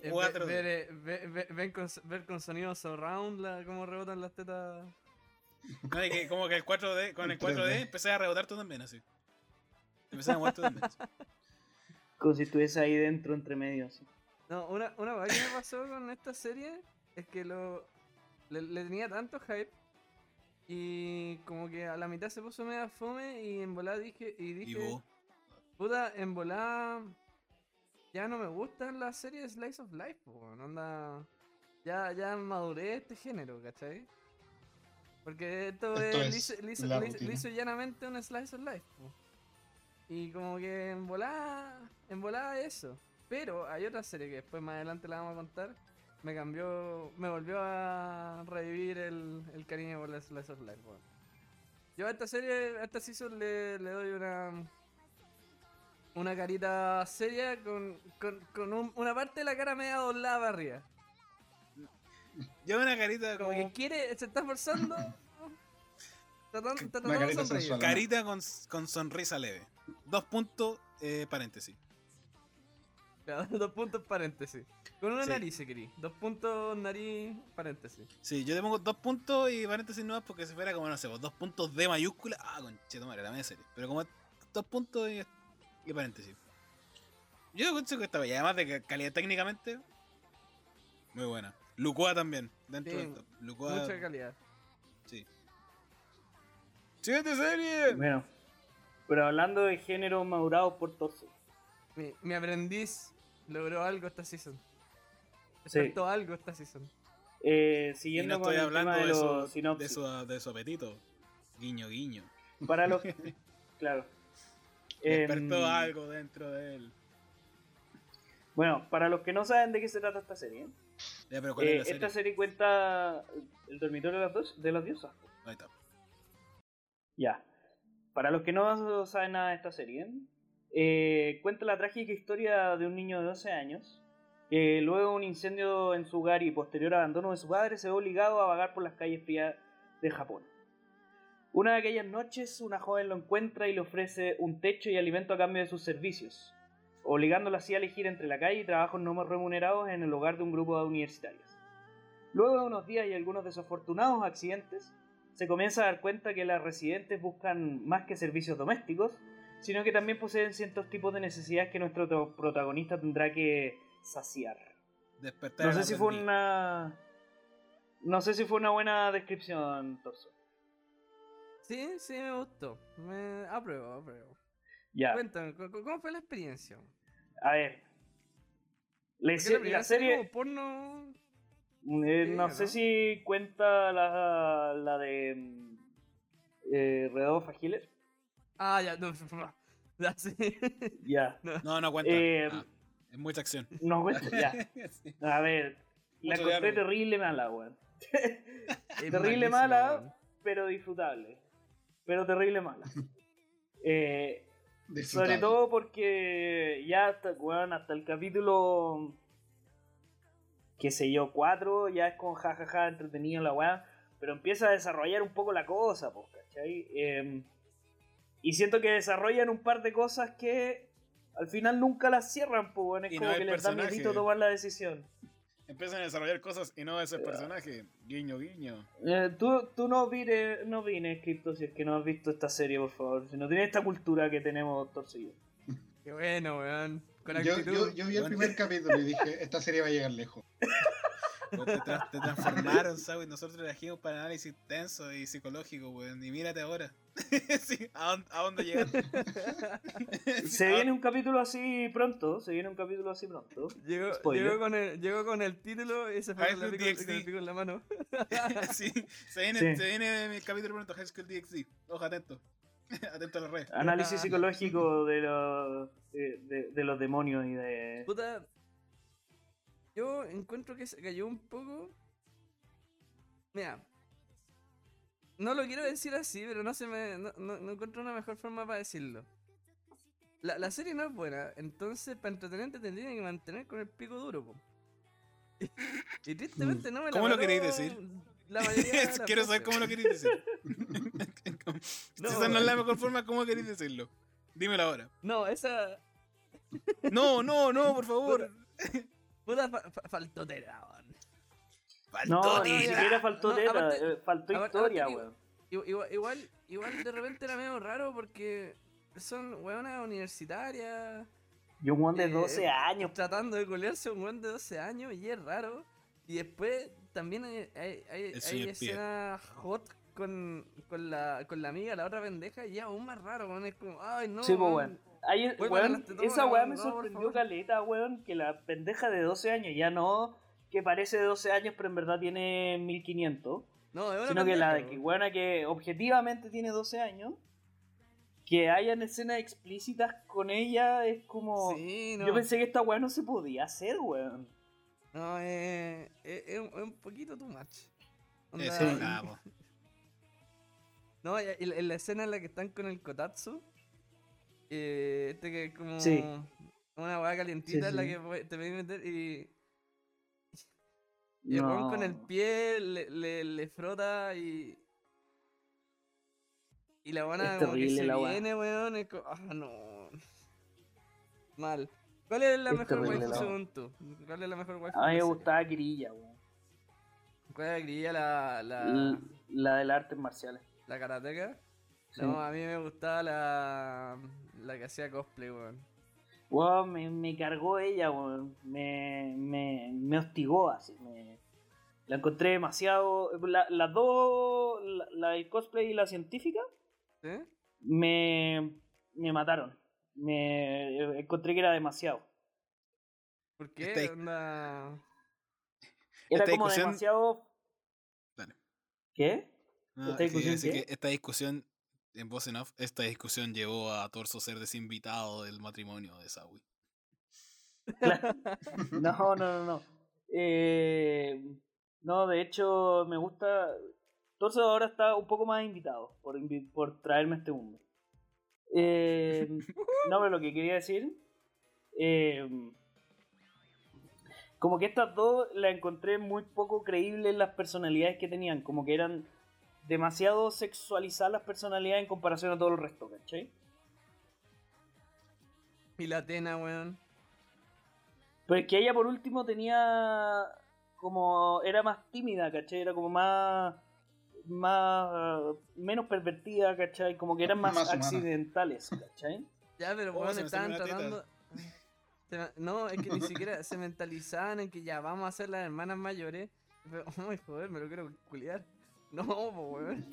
Eh, ve- 4D. ver, eh, con, ver con sonido surround la, cómo rebotan las tetas. No, y que como que el 4D, con el El 4D 3D. empecé a rebotar tú también así. Empecé a mover tú también. así. Como si estuviese ahí dentro, entre medio. así. No, una, una cosa que me pasó con esta serie es que lo le, le tenía tanto hype y como que a la mitad se puso media fome y en volada dije y Y dije vos. puta en volada ya no me gustan las series Slice of Life, po, weón, onda ya ya maduré este género, ¿cachai? Porque esto, Esto es, es liso, liso- liso- y llanamente un Slice of Life. po. Y como que en volada, en volada eso. Pero hay otra serie que después más adelante la vamos a contar. Me cambió, me volvió a revivir el, el cariño por la Slice of Life. Yo a esta serie, a esta season le, le doy una una carita seria con, con, con un- una parte de la cara media doblada para arriba. Yo una carita Como como. que quiere, se está esforzando. Está tratando- está tratando de carita sonreír. Carita con, con sonrisa leve. Dos puntos, eh, paréntesis. Dos puntos paréntesis. Con una Sí. nariz, se querí. Dos puntos nariz paréntesis. Sí, yo te pongo dos puntos y paréntesis no porque si fuera como, no sé, pues, dos puntos de mayúscula. Ah, conchito madre, la media serie. Pero como dos puntos y, y paréntesis. Yo pienso que estaba, y además de que calidad técnicamente, muy buena. Lucua también, dentro Sí, del top. Lucua, Mucha calidad. sí. ¡Siguiente serie! Bueno, pero hablando de género madurado por torso. Mi, mi aprendiz logró algo esta season. Sí. Despertó algo esta season. Eh, Y siguiendo no con estoy el hablando tema de, de, los su, de, sinopsis. su, de su apetito. Guiño, guiño. Para los. claro. Despertó Em, algo dentro de él. Bueno, para los que no saben de qué se trata esta serie, Ya, pero ¿cuál eh, es la serie? esta serie cuenta el dormitorio de las, dos, de las diosas. Ahí está. Ya. Para los que no saben nada de esta serie, eh, cuenta la trágica historia de un niño de 12 años que luego de un incendio en su hogar y posterior abandono de su padre se ve obligado a vagar por las calles frías de Japón. Una de aquellas noches, una joven lo encuentra y le ofrece un techo y alimento a cambio de sus servicios, obligándolo así a elegir entre la calle y trabajos no remunerados en el hogar de un grupo de universitarios. Luego de unos días y algunos desafortunados accidentes, se comienza a dar cuenta que las residentes buscan más que servicios domésticos, sino que también poseen ciertos tipos de necesidades que nuestro protagonista tendrá que saciar. Despertar No sé si fue una. No sé si fue una buena descripción, Torso. Sí, sí, me gustó. Me apruebo, apruebo. Ya, Cuéntame, ¿cómo fue la experiencia? a ver. Se- la la serie, como porno. Eh, Sí, no ¿no? sé si cuenta la, la de mm, eh, Giles. Ah, ya, no. Ya, sí. Ya, No, no cuenta. Eh, Ah, es mucha acción. no cuenta, ya. Sí. A ver, la Mucho encontré diálogo. terrible mala, weón. Terrible mala. Pero disfrutable. Pero terrible mala. Eh, sobre todo porque ya hasta, weón, hasta el capítulo, qué sé yo, 4, ya es con jajaja entretenido la weá, pero empieza a desarrollar un poco la cosa, pues, ¿cachai? Eh, y siento que desarrollan un par de cosas que al final nunca las cierran, pues, weón, es Y como que les da miedito tomar la decisión. Empiezan a desarrollar cosas y no ese personaje. Guiño, guiño. Eh, tú, tú no vines, no vines, Crypto, si es que no has visto esta serie, por favor. Si no tienes esta cultura que tenemos, yo. Qué bueno, weón. Con Yo, actitud. yo, yo vi el primer capítulo y dije, esta serie va a llegar lejos. Te, tra- te transformaron, ¿sabes? Nosotros trajimos para análisis tenso y psicológico, weón. Y mírate ahora. sí, ¿a, dónde, a dónde llegaste? Se Ah, viene un capítulo así pronto, se viene un capítulo así pronto. Llegó, con el, llegó con el título y se fue High con, la School pico, DxD. con el pico en la mano. sí, se viene, Sí. se viene el capítulo pronto, High School DxD. Ojo, atento. atento a las redes. Análisis psicológico de los, de, de- de los demonios y de... Puta. Yo encuentro que se cayó un poco. Mira. No lo quiero decir así, pero no se me. No, no- no encuentro una mejor forma para decirlo. La, la serie no es buena, entonces para entretenerte te tienen que mantener con el pico duro, po. Y, tristemente no me la ¿Cómo lo queréis decir? La mayoría de las Quiero saber cómo lo queréis decir. si No, esa no es la mejor forma, ¿cómo queréis decirlo? Dímelo ahora. No, esa. No, no, no, por favor. Puta fa- fa- faltó tela, weón. No, Faltó ni siquiera faltó No, aparte- eh, faltó aparte- historia, weón. Igu- Igual, igual, igual de repente era medio raro porque son weonas universitarias Y un weón de eh, 12 años, tratando de colearse a un weón de 12 años y es raro. Y después también hay, hay, hay, hay escenas hot con, con, la, con la amiga, la otra pendeja, y es aún más raro, weón. Es como, ay no. Sí, pues, weón". weón. Ahí, tetonas, esa weá weón, me no, sorprendió caleta, weón, que la pendeja de 12 años, ya no que parece de 12 años, pero en verdad tiene 1500, No, es una sino que la pendeja, que, weón. weona que objetivamente tiene 12 años, que hayan escenas explícitas con ella, es como... Sí, no. Yo pensé que esta weá no se podía hacer, weón. No, eh, es, es un, es un poquito too much. Onda- Eso, po. No, en la escena en la que están con el Kotatsu, eh, este que es como Sí. una hueá calientita Sí, en la que te puedes meter y, y el weón con el No. pie le, le, le frota y. Y la buena como que se la viene, weón. Es como, ah, no. Mal. ¿Cuál es la Es mejor waifu según tú? ¿Cuál es la mejor waifu? A mí me gustaba Kirilla, weón. ¿Cuál es la grilla? La, la, La de las artes marciales. La karateka? Sí. No, a mí me gustaba la, la que hacía cosplay, weón. Weón, me, me cargó ella, weón. Me, me, me hostigó así. Me, la encontré demasiado. la- Las dos, la, la del cosplay y la científica, ¿Sí? me, me mataron. Me encontré que era demasiado. ¿Por qué? Esta- Onda... Era Esta como discusión- demasiado. Dale. ¿Qué? No, ¿Esta discusión que esta discusión, en voz en off, esta discusión llevó a Torso ser desinvitado del matrimonio de Sawi. No, no, no, no. Eh, no, de hecho, me gusta. Torso ahora está un poco más invitado por, invi- por traerme a este mundo. Eh, no, pero lo que quería decir. eh, como que estas dos la encontré muy poco creíbles las personalidades que tenían. Como que eran demasiado sexualizadas las personalidades en comparación a todo el resto, ¿cachai? Y la Atena, weón. Pero es que ella por último tenía como era más tímida, ¿cachai? Era como más más menos pervertida, ¿cachai? Como que eran más, accidentales, ¿cachai? Ya, pero Oh, weón, se me estaban tratando... No, es que ni siquiera se mentalizaban en que ya vamos a ser las hermanas mayores. Pero, ay, joder, me lo quiero culiar. No, po, weón.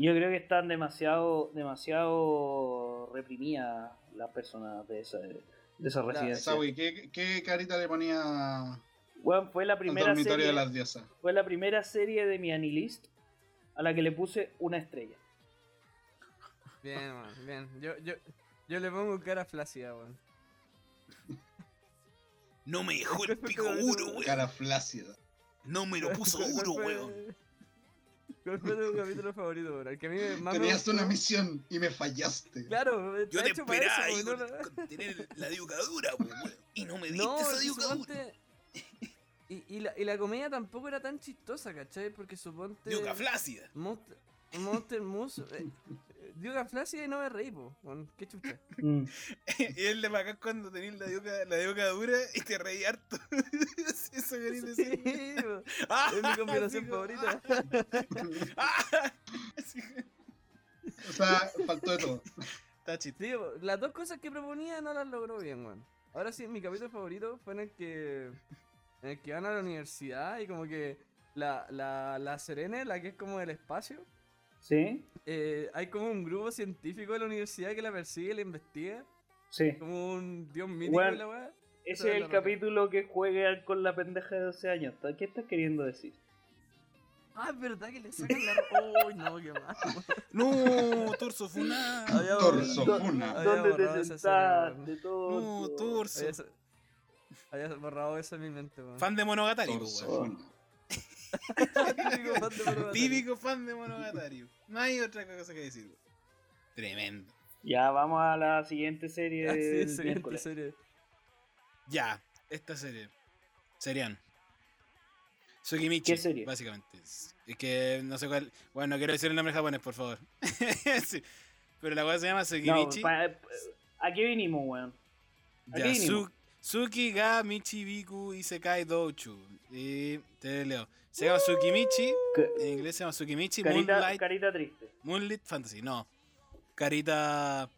Yo creo que están demasiado, demasiado reprimidas las personas de esa, de esa residencia. Sawi, ¿qué, ¿qué carita le ponía Weón, fue la primera serie, de las diosas? fue la primera serie de mi Anilist a la que le puse una estrella. Bien, weón, bien. Yo, yo, yo le pongo cara flácida, weón. no me dejó el ¿Cuál fue pico duro, weón. Cara flácida. No me lo puso ¿Cuál- cuál duro, weón. ¿Cuál fue tu capítulo favorito, weón? El que a mí me- más me Tenías gustó- una misión y me fallaste. Claro, Yo está te hecho para esperaba eso, con, no- con tener la po, weón. Y no me diste No, esa diucadura. suponte. Y, y, la, y la comedia tampoco era tan chistosa, ¿cachai? Porque suponte. Diuca flácida. Monster, Monster Moose. Eh, eh, Diuca flácida y no me reí, po. Qué chucha. Mm. y él le bacán cuando tenías la diuca, la diuca dura y te reí harto. Sí, Eso quería Sí, decir. po, Ah, es mi combinación así como- favorita. Ah, O sea, faltó de todo. Está chiste. Sí, las dos cosas que proponía no las logró bien, weón. Ahora sí, mi capítulo favorito fue en el que. En el que van a la universidad y como que. La, la, la Serene, la que es como del espacio. ¿Sí? eh, hay como un grupo científico de la universidad que la persigue y la investiga. Sí. Como un dios mítico Bueno, de la weá. Ese es el capítulo que juega con la pendeja de 12 años. ¿Qué estás queriendo decir? Ah, es verdad que le sacan la. Uy, no, qué mal. No, torso. Había Torso. Funa. ¿Dónde te sentaste? Todo. No, torso. Había, borrado eso en mi mente, weón. Fan de Monogatari, Torso. weón. Típico fan de Monogatari. Típico fan de Monogatari. No hay otra cosa que decir. Tremendo. Ya, vamos a la siguiente serie Ah, sí, del siguiente miércoles. serie. Ya, esta serie. Serian. Sugimichi. ¿Qué serie? Básicamente. Es que no sé cuál. Bueno, no quiero decir el nombre japonés, por favor. Sí. Pero la weá se llama No, Sugimichi. pa- ¿a qué vinimos, weón? ¿a Ya, qué vinimos? Su- Suki ga Michibiku Isekai Douchu. Y te leo. Se llama Sukimichi. Que- En inglés se llama Sukimichi Carita, Moonlight, carita triste. Moonlit Fantasy. No. Carita.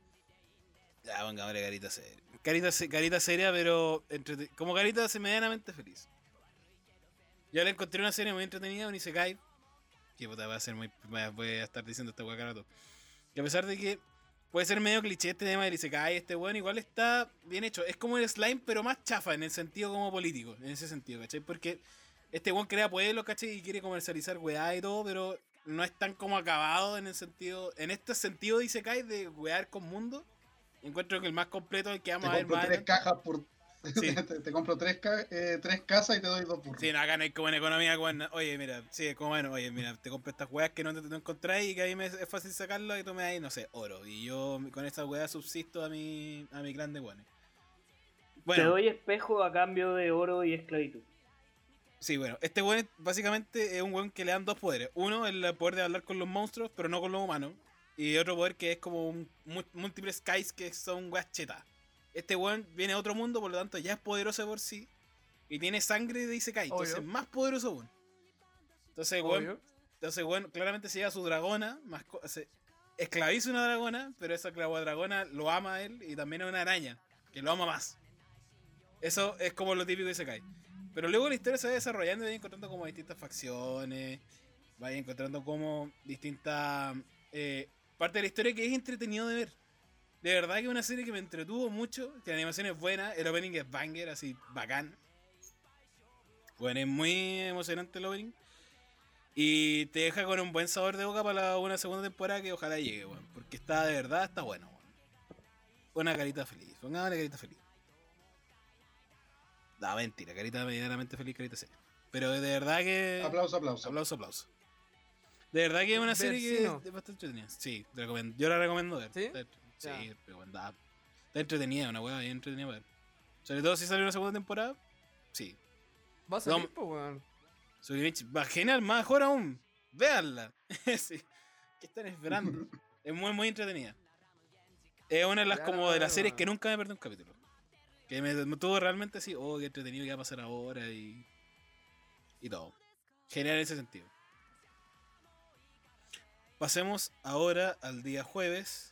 Ya, pongámosle carita seria. Carita, carita seria, pero como carita medianamente feliz. Yo le encontré una serie muy entretenida, un Isekai. Que puta, va a ser muy. Voy a, voy a estar diciendo esta hueá cada rato. Que a pesar de que puede ser medio cliché este tema del Isekai, este weón igual está bien hecho. Es como el slime, pero más chafa en el sentido como político. En ese sentido, ¿cachai? Porque este weón crea pueblos, ¿cachai? Y quiere comercializar weá y todo, pero no es tan como acabado en el sentido. En este sentido de Isekai de wear con mundo. Encuentro que el más completo es el que Te vamos a ver más tres adelante. cajas por. Sí. te, te compro tres, ca- eh, tres casas y te doy dos burros. Sí, no, acá no hay como en economía, weón. Oye, mira, sí, es como bueno, oye, mira, te compro estas weas que no te no encontráis y que a mí me es fácil sacarlo y tú me das, no sé, oro. Y yo con estas weas subsisto a mi, a mi clan de weones. Te Bueno, doy espejo a cambio de oro y esclavitud. sí, bueno, este weón básicamente es un weón que le dan dos poderes. Uno, el poder de hablar con los monstruos, pero no con los humanos. Y otro poder que es como un múltiples skies que son weas chetas. Este weón viene de otro mundo, por lo tanto ya es poderoso por sí. Y tiene sangre de Isekai, entonces Obvio. más poderoso aún. Entonces, weón, Obvio. Entonces, bueno, claramente se lleva su dragona, más se esclaviza una dragona, pero esa dragona lo ama a él y también es una araña, que lo ama más. Eso es como lo típico de Isekai. Pero luego la historia se va desarrollando y va encontrando como distintas facciones, va encontrando como distintas eh, partes de la historia que es entretenido de ver. De verdad que es una serie que me entretuvo mucho, que la animación es buena, el opening es banger, así bacán. Bueno, es muy emocionante el opening. Y te deja con un buen sabor de boca para la- una segunda temporada que ojalá llegue, weón. Porque está de verdad, está bueno, weón. Una carita feliz. Pongámosle carita feliz. No, mentira, carita medianamente feliz, carita seria. Pero de verdad que. Aplauso, aplauso. Aplauso, aplauso. De verdad que es una serie que es, bastante entretenida. Sí, te recomiendo. yo la recomiendo ver. ¿Sí? Sí, Ya. recomendada. Está entretenida, una bien entretenida para. Sobre todo si sale una segunda temporada. Sí. Va a No, salir, po, weón. Sugimichi, va genial, mejor aún. Véanla. sí. ¿Qué están esperando? es muy, muy entretenida. Es una de las como de las series weón. que nunca me perdí un capítulo. Que me, me tuvo realmente así, oh, qué entretenido, qué va a pasar ahora y. Y todo. Genial en ese sentido. Pasemos ahora al día jueves.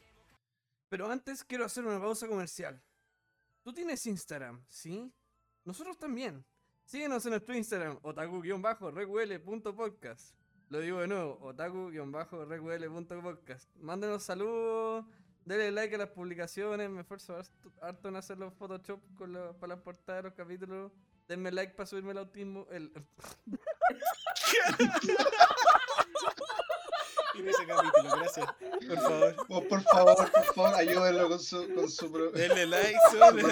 Pero antes quiero hacer una pausa comercial. Tú tienes Instagram, ¿sí? Nosotros también. Síguenos en nuestro Instagram, otaku-recuele.podcast. Lo digo de nuevo, otaku-reql.podcast. Mándenos saludos, denle like a las publicaciones, me esfuerzo harto- harto en hacer los Photoshop con la- para las portadas de los capítulos. Denme like para subirme el autismo. El, En ese capítulo, gracias. Por favor. Oh, por favor, por favor, ayúdenlo con su, con su pro- Denle like por favor. no,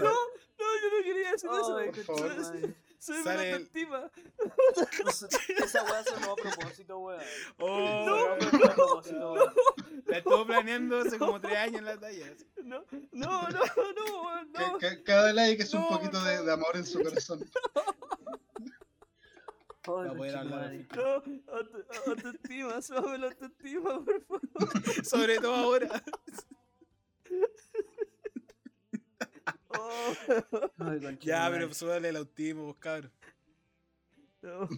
yo no quería decir eso. Por favor. Soy Sale una el- autoestima. Esa weá a propósito, weón. Oh, a propósito, weón. la estuvo planeando hace como tres años en la talla. No, no, no, no, no. ca- Cada like es un No, poquito de, no. de amor en su corazón. A. No, auto- autoestima, la autoestima, por favor. Sobre todo ahora. Oh, Ay, Ya, pero súbale el autismo, vos, cabrón. no.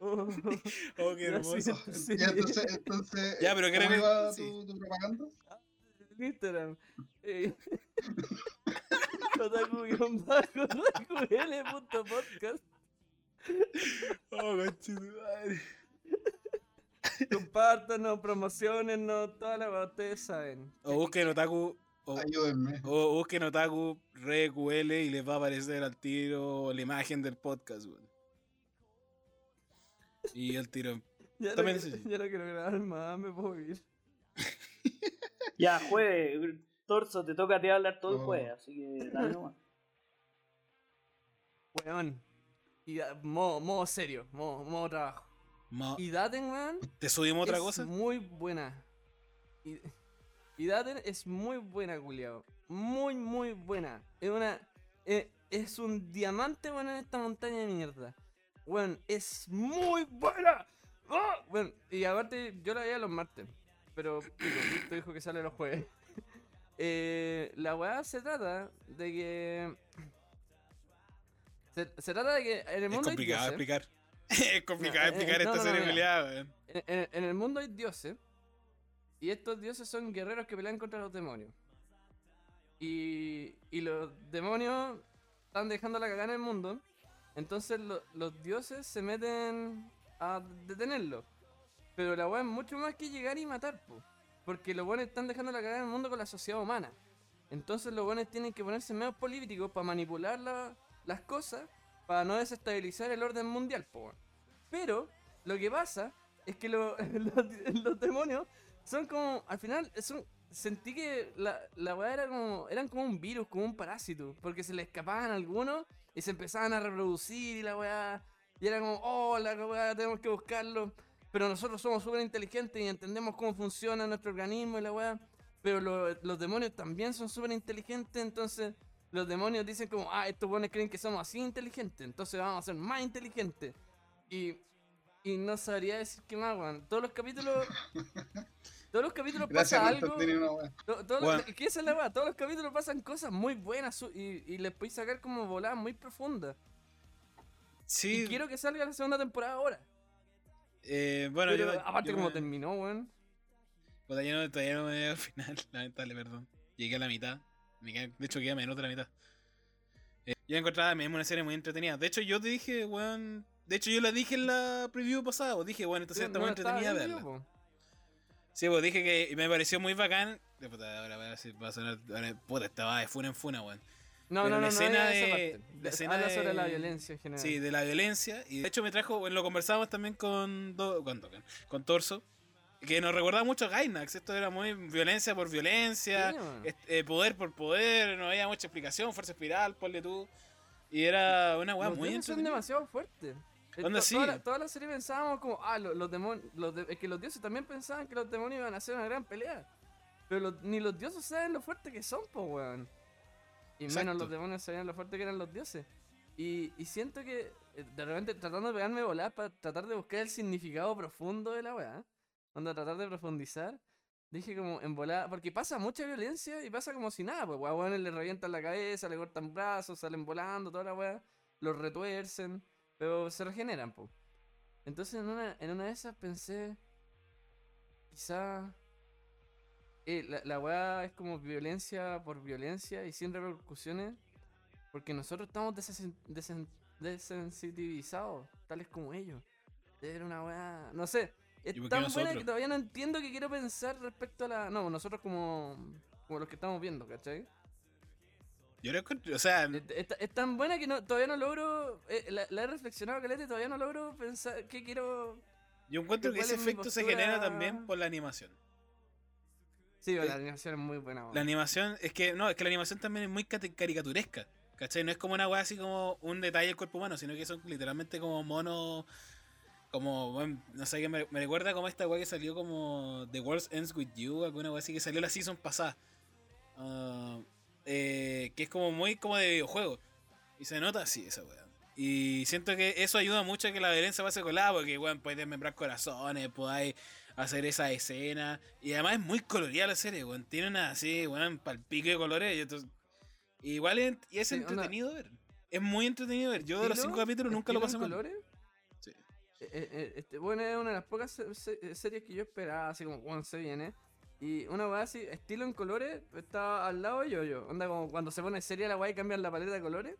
Oh, Oh, qué hermoso. sí. Ya, entonces, entonces Ya, pero ¿cómo iba sí. tu, tu propaganda? en Instagram. Eh. Oh, conchetumare. Compártanos, promocionennos, toda la ustedes saben. O busquen Otaku. O, Ayúdenme. o busquen Otaku RQL y les va a aparecer al tiro la imagen del podcast, weón. Y el tiro. Ya no, ya no quiero grabar más, me puedo ir. Ya, jueves, Torso, te toca a ti hablar todo el Oh. jueves, así que dale nomás. Weón. Y da- modo, modo serio, modo, modo trabajo. Ma- Y Daten, weón. ¿Te subimos otra es cosa? Muy buena. Y, y Daten es muy buena, culiao. Muy, muy buena. Es una. eh, es un diamante, weón, en esta montaña de mierda. Weón, es muy buena. ¡Ah! Bueno, y aparte, yo la veía los martes. Pero, pico, dijo que sale los jueves. Eh, la weá se trata de que. Se, se trata de que en el Es mundo hay complicado dioses. explicar. es complicado eh, explicar eh, no, esta no, serie weón. En, en- en el mundo hay dioses. Y estos dioses son guerreros que pelean contra los demonios. Y, y los demonios están dejando la cagada en el mundo. Entonces lo- los dioses se meten a detenerlo. Pero la weá es mucho más que llegar y matar, po. Porque los buenos están dejando la cagada en el mundo con la sociedad humana. Entonces los buenos tienen que ponerse medios políticos para manipular la- las cosas para no desestabilizar el orden mundial. Pero lo que pasa es que lo- los, los demonios son como. Al final, son, sentí que la, la weá era como. Eran como un virus, como un parásito. Porque se le escapaban algunos y se empezaban a reproducir y la weá. Y era como, oh, la weá, tenemos que buscarlo. Pero nosotros somos súper inteligentes y entendemos cómo funciona nuestro organismo y la weá. Pero lo- los demonios también son súper inteligentes, entonces los demonios dicen como, ah, estos buenos creen que somos así inteligentes, entonces vamos a ser más inteligentes. Y, y no sabría decir qué más, weón. Todos los capítulos... Todos los capítulos Gracias, pasa algo... To- todos Bueno. los, ¿qué es la weá? Todos los capítulos pasan cosas muy buenas su- y, y les podéis sacar como voladas muy profundas. Sí, Y quiero que salga la segunda temporada ahora. eh, bueno, Pero yo. aparte yo como me- terminó, weón. Puta, yo no, todavía no me veo al final, lamentable, perdón. Llegué a la mitad. De hecho, queda menos de la mitad. Eh, yo encontraba mismo una serie muy entretenida. De hecho, yo te dije, weón. De hecho, yo la dije en la preview pasada. pues, Dije, bueno, esta serie está No muy entretenida verla. Sí, pues dije que me pareció muy bacán. Eh, Puta, ahora va a, decir- va a sonar. ahora, puta, estaba de funa en funa, weón. No, Pero no, no, la no, escena esa de- la escena Habla sobre la de- violencia en general. Sí, de la violencia. Y de hecho me trajo, bueno, lo conversamos también con, Do- con, Dokken, con Torso. Que nos recordaba mucho a Gainax. Esto era muy violencia por violencia. Sí, eh, poder por poder. No había mucha explicación. Fuerza espiral, ponle tú. Y era una weá los muy dioses son demasiado fuertes. Eh, Onda, to- sí. Toda, la, toda la serie pensábamos como, ah, lo- los, demonios. Los de- es que los dioses también pensaban que los demonios iban a hacer una gran pelea. Pero los- ni los dioses saben lo fuerte que son, po, weón. Y Exacto. menos los demonios sabían lo fuerte que eran los dioses. Y, y siento que eh, de repente tratando de pegarme volar para tratar de buscar el significado profundo de la weá. Onda, tratar de profundizar. Dije como en volar, porque pasa mucha violencia y pasa como si nada, pues weones le revientan la cabeza, le cortan brazos, salen volando, toda la weá, los retuercen, pero se regeneran, pues. Entonces en una, en una de esas pensé, quizá eh, la, la weá es como violencia por violencia y sin repercusiones, porque nosotros estamos desesen- desen- desensitivizados, tales como ellos. Ser una weá. No sé. Es ¿Y por qué tan buena nosotros? que todavía no entiendo qué quiero pensar respecto a la. No, nosotros como. Como los que estamos viendo, ¿cachai? Yo lo encuentro, o sea, Es, es- es tan buena que no, todavía no logro. eh, la, la he reflexionado, Calete, todavía no logro pensar qué quiero. yo encuentro que ¿cuál ese es efecto se genera también por la animación. Sí, Eh, la animación es muy buena. La animación, es que, no, es que la animación también es muy caricaturesca. ¿Cachai? No es como una weá así como un detalle del cuerpo humano, sino que son literalmente como monos. Como, bueno, no sé qué, me, me recuerda como esta weá que salió como The World Ends With You, alguna weá así que salió la season pasada. Ah, eh, que es como muy como de videojuego. Y se nota así esa weá. Y siento que eso ayuda mucho a que la violencia pase colada, porque weón, puedes desmembrar corazones, podáis hacer esa escena. Y además es muy colorida la serie, weón. Tiene una así, weón, palpique de colores. Y entonces- igual es, y es Sí, onda- entretenido ver. Es muy entretenido ver. Yo de los cinco capítulos nunca lo pasé mal. colores. Sí. Eh, eh, eh, este, bueno, es una de las pocas se- se- series que yo esperaba, así como cuando se viene. Y una weá así, estilo en colores, está al lado de yo-yo. Onda como cuando se pone seria la weá y cambian la paleta de colores.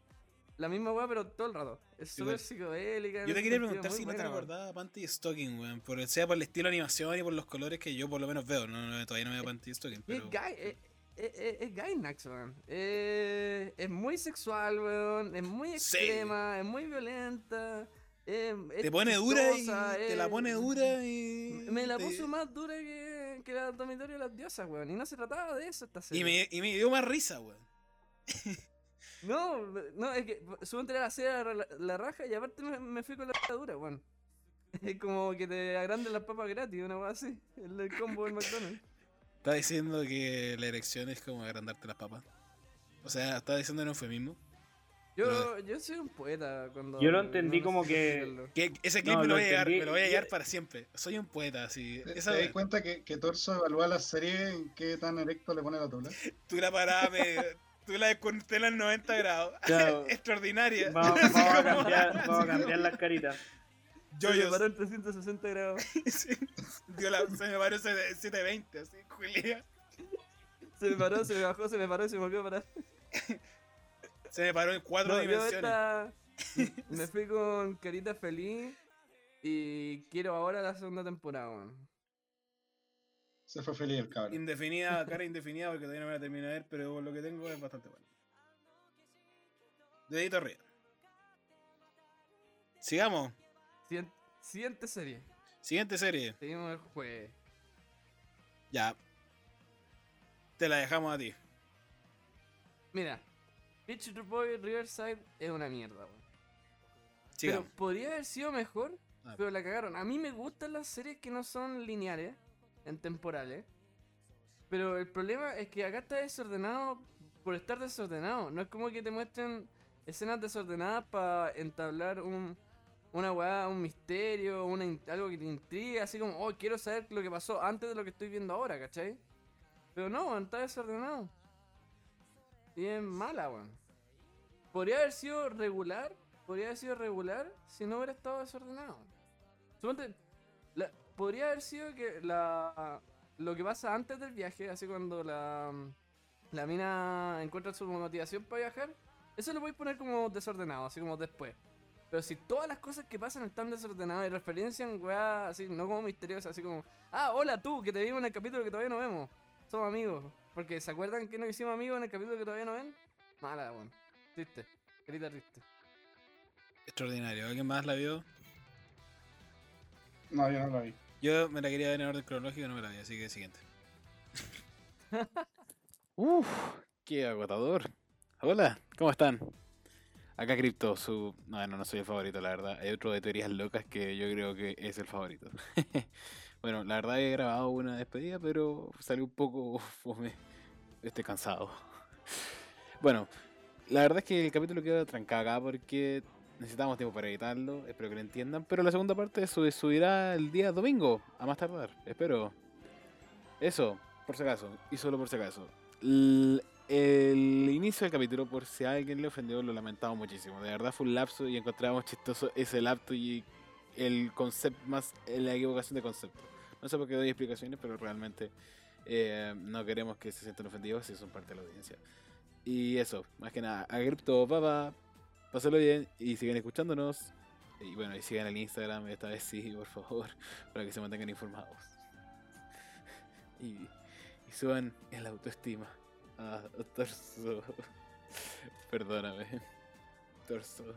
La misma weá, pero todo el rato. Es súper psicodélica. Yo te quería preguntar si no te recordaba Panty Stocking, weón. Por, sea por el estilo de animación y por los colores que yo por lo menos veo. No, no, todavía no veo Panty Stocking, pero. Es Guy, eh, eh, eh, es Gainax, weón. Eh, es muy sexual, weón. Es muy Sí. extrema, es muy violenta. Eh, Te pone dura y te la pone dura y. Me la te- puso más dura que, que el dormitorio de las diosas, weón. Y no se trataba de eso esta serie. Y me, y me dio más risa, weón. No, no, es que subo entre la serie la, la raja y aparte me, me fui con la dura, weón. Es como que te agranden las papas gratis, una weá así. El, el combo del McDonald's. Está diciendo que la erección es como agrandarte las papas. O sea, está diciendo un eufemismo. Yo, yo soy un poeta cuando. Yo lo entendí no como que- ese clip No, me, lo lo voy a llevar, entendí. me lo voy a llevar para siempre. Soy un poeta, así. ¿Te, Esa te das cuenta que, que Torso evalúa la serie en qué tan erecto le pone la tula? tú la parada, me, tú la desconté en 90 grados. Claro. Extraordinaria. Vamos, vamos a cambiar, vamos a cambiar las caritas. Yo, Se yo, me paró en 360 grados. sí. Dio la- se me paró de 720, así, Julia. Se me paró, se me bajó, se me paró y se me volvió a parar. Se me paró en cuatro No, yo dimensiones. esta- me fui con carita feliz y quiero ahora la segunda temporada, weón. Se fue feliz el cabrón. Indefinida, cara indefinida, porque todavía no me la terminé de ver, pero lo que tengo es bastante bueno. Dedito arriba. Sigamos. Siguiente, siguiente serie. Siguiente serie. Seguimos el jueves. Ya. Te la dejamos a ti. Mira, Beach Boy Riverside es una mierda, weón. Pero podría haber sido mejor, Ah. pero la cagaron. A mí me gustan las series que no son lineales, en temporales. Pero el problema es que acá está desordenado por estar desordenado. No es como que te muestren escenas desordenadas para entablar un, una weá, un misterio, una, algo que te intriga, así como, oh, quiero saber lo que pasó antes de lo que estoy viendo ahora, ¿cachai? Pero no, está desordenado. Es mala, weón. Podría haber sido regular, podría haber sido regular si no hubiera estado desordenado. Suponte, la- podría haber sido que la lo que pasa antes del viaje, así cuando la, la mina encuentra su motivación para viajar, eso lo voy a poner como desordenado, así como después. Pero si todas las cosas que pasan están desordenadas y referencian, weá, así, no como misteriosas, así como, ah, hola tú, que te vimos en el capítulo que todavía no vemos. Somos amigos. Porque ¿se acuerdan que nos hicimos amigos en el capítulo que todavía no ven? Mala, weón. Triste. Carita triste. Extraordinario. ¿Alguien más la vio? No, yo no lo vi. Yo me la quería ver en orden cronológico y no me la vi, así que siguiente. Uf, qué agotador. Hola, ¿cómo están? Acá Crypto, su... No, no, no soy el favorito, la verdad. Hay otro de teorías locas que yo creo que es el favorito. bueno, la verdad he grabado una despedida, pero salió un poco fome. Estoy cansado. bueno, la verdad es que el capítulo quedó trancado acá porque necesitamos tiempo para editarlo. Espero que lo entiendan. Pero la segunda parte sub- subirá el día domingo, a más tardar. Espero. Eso, por si acaso. Y solo por si acaso. L- el inicio del capítulo, por si a alguien le ofendió, lo lamentamos muchísimo. De verdad fue un lapso y encontramos chistoso ese lapso y el concepto más la equivocación de concepto. No sé por qué doy explicaciones, pero realmente eh, no queremos que se sientan ofendidos si son parte de la audiencia. Y eso, más que nada, a Crypto, baba. Pásenlo bien y sigan escuchándonos. Y bueno, y sigan el Instagram, esta vez sí, por favor, para que se mantengan informados. Y, y suban el autoestima a Torso. Perdóname. Torso.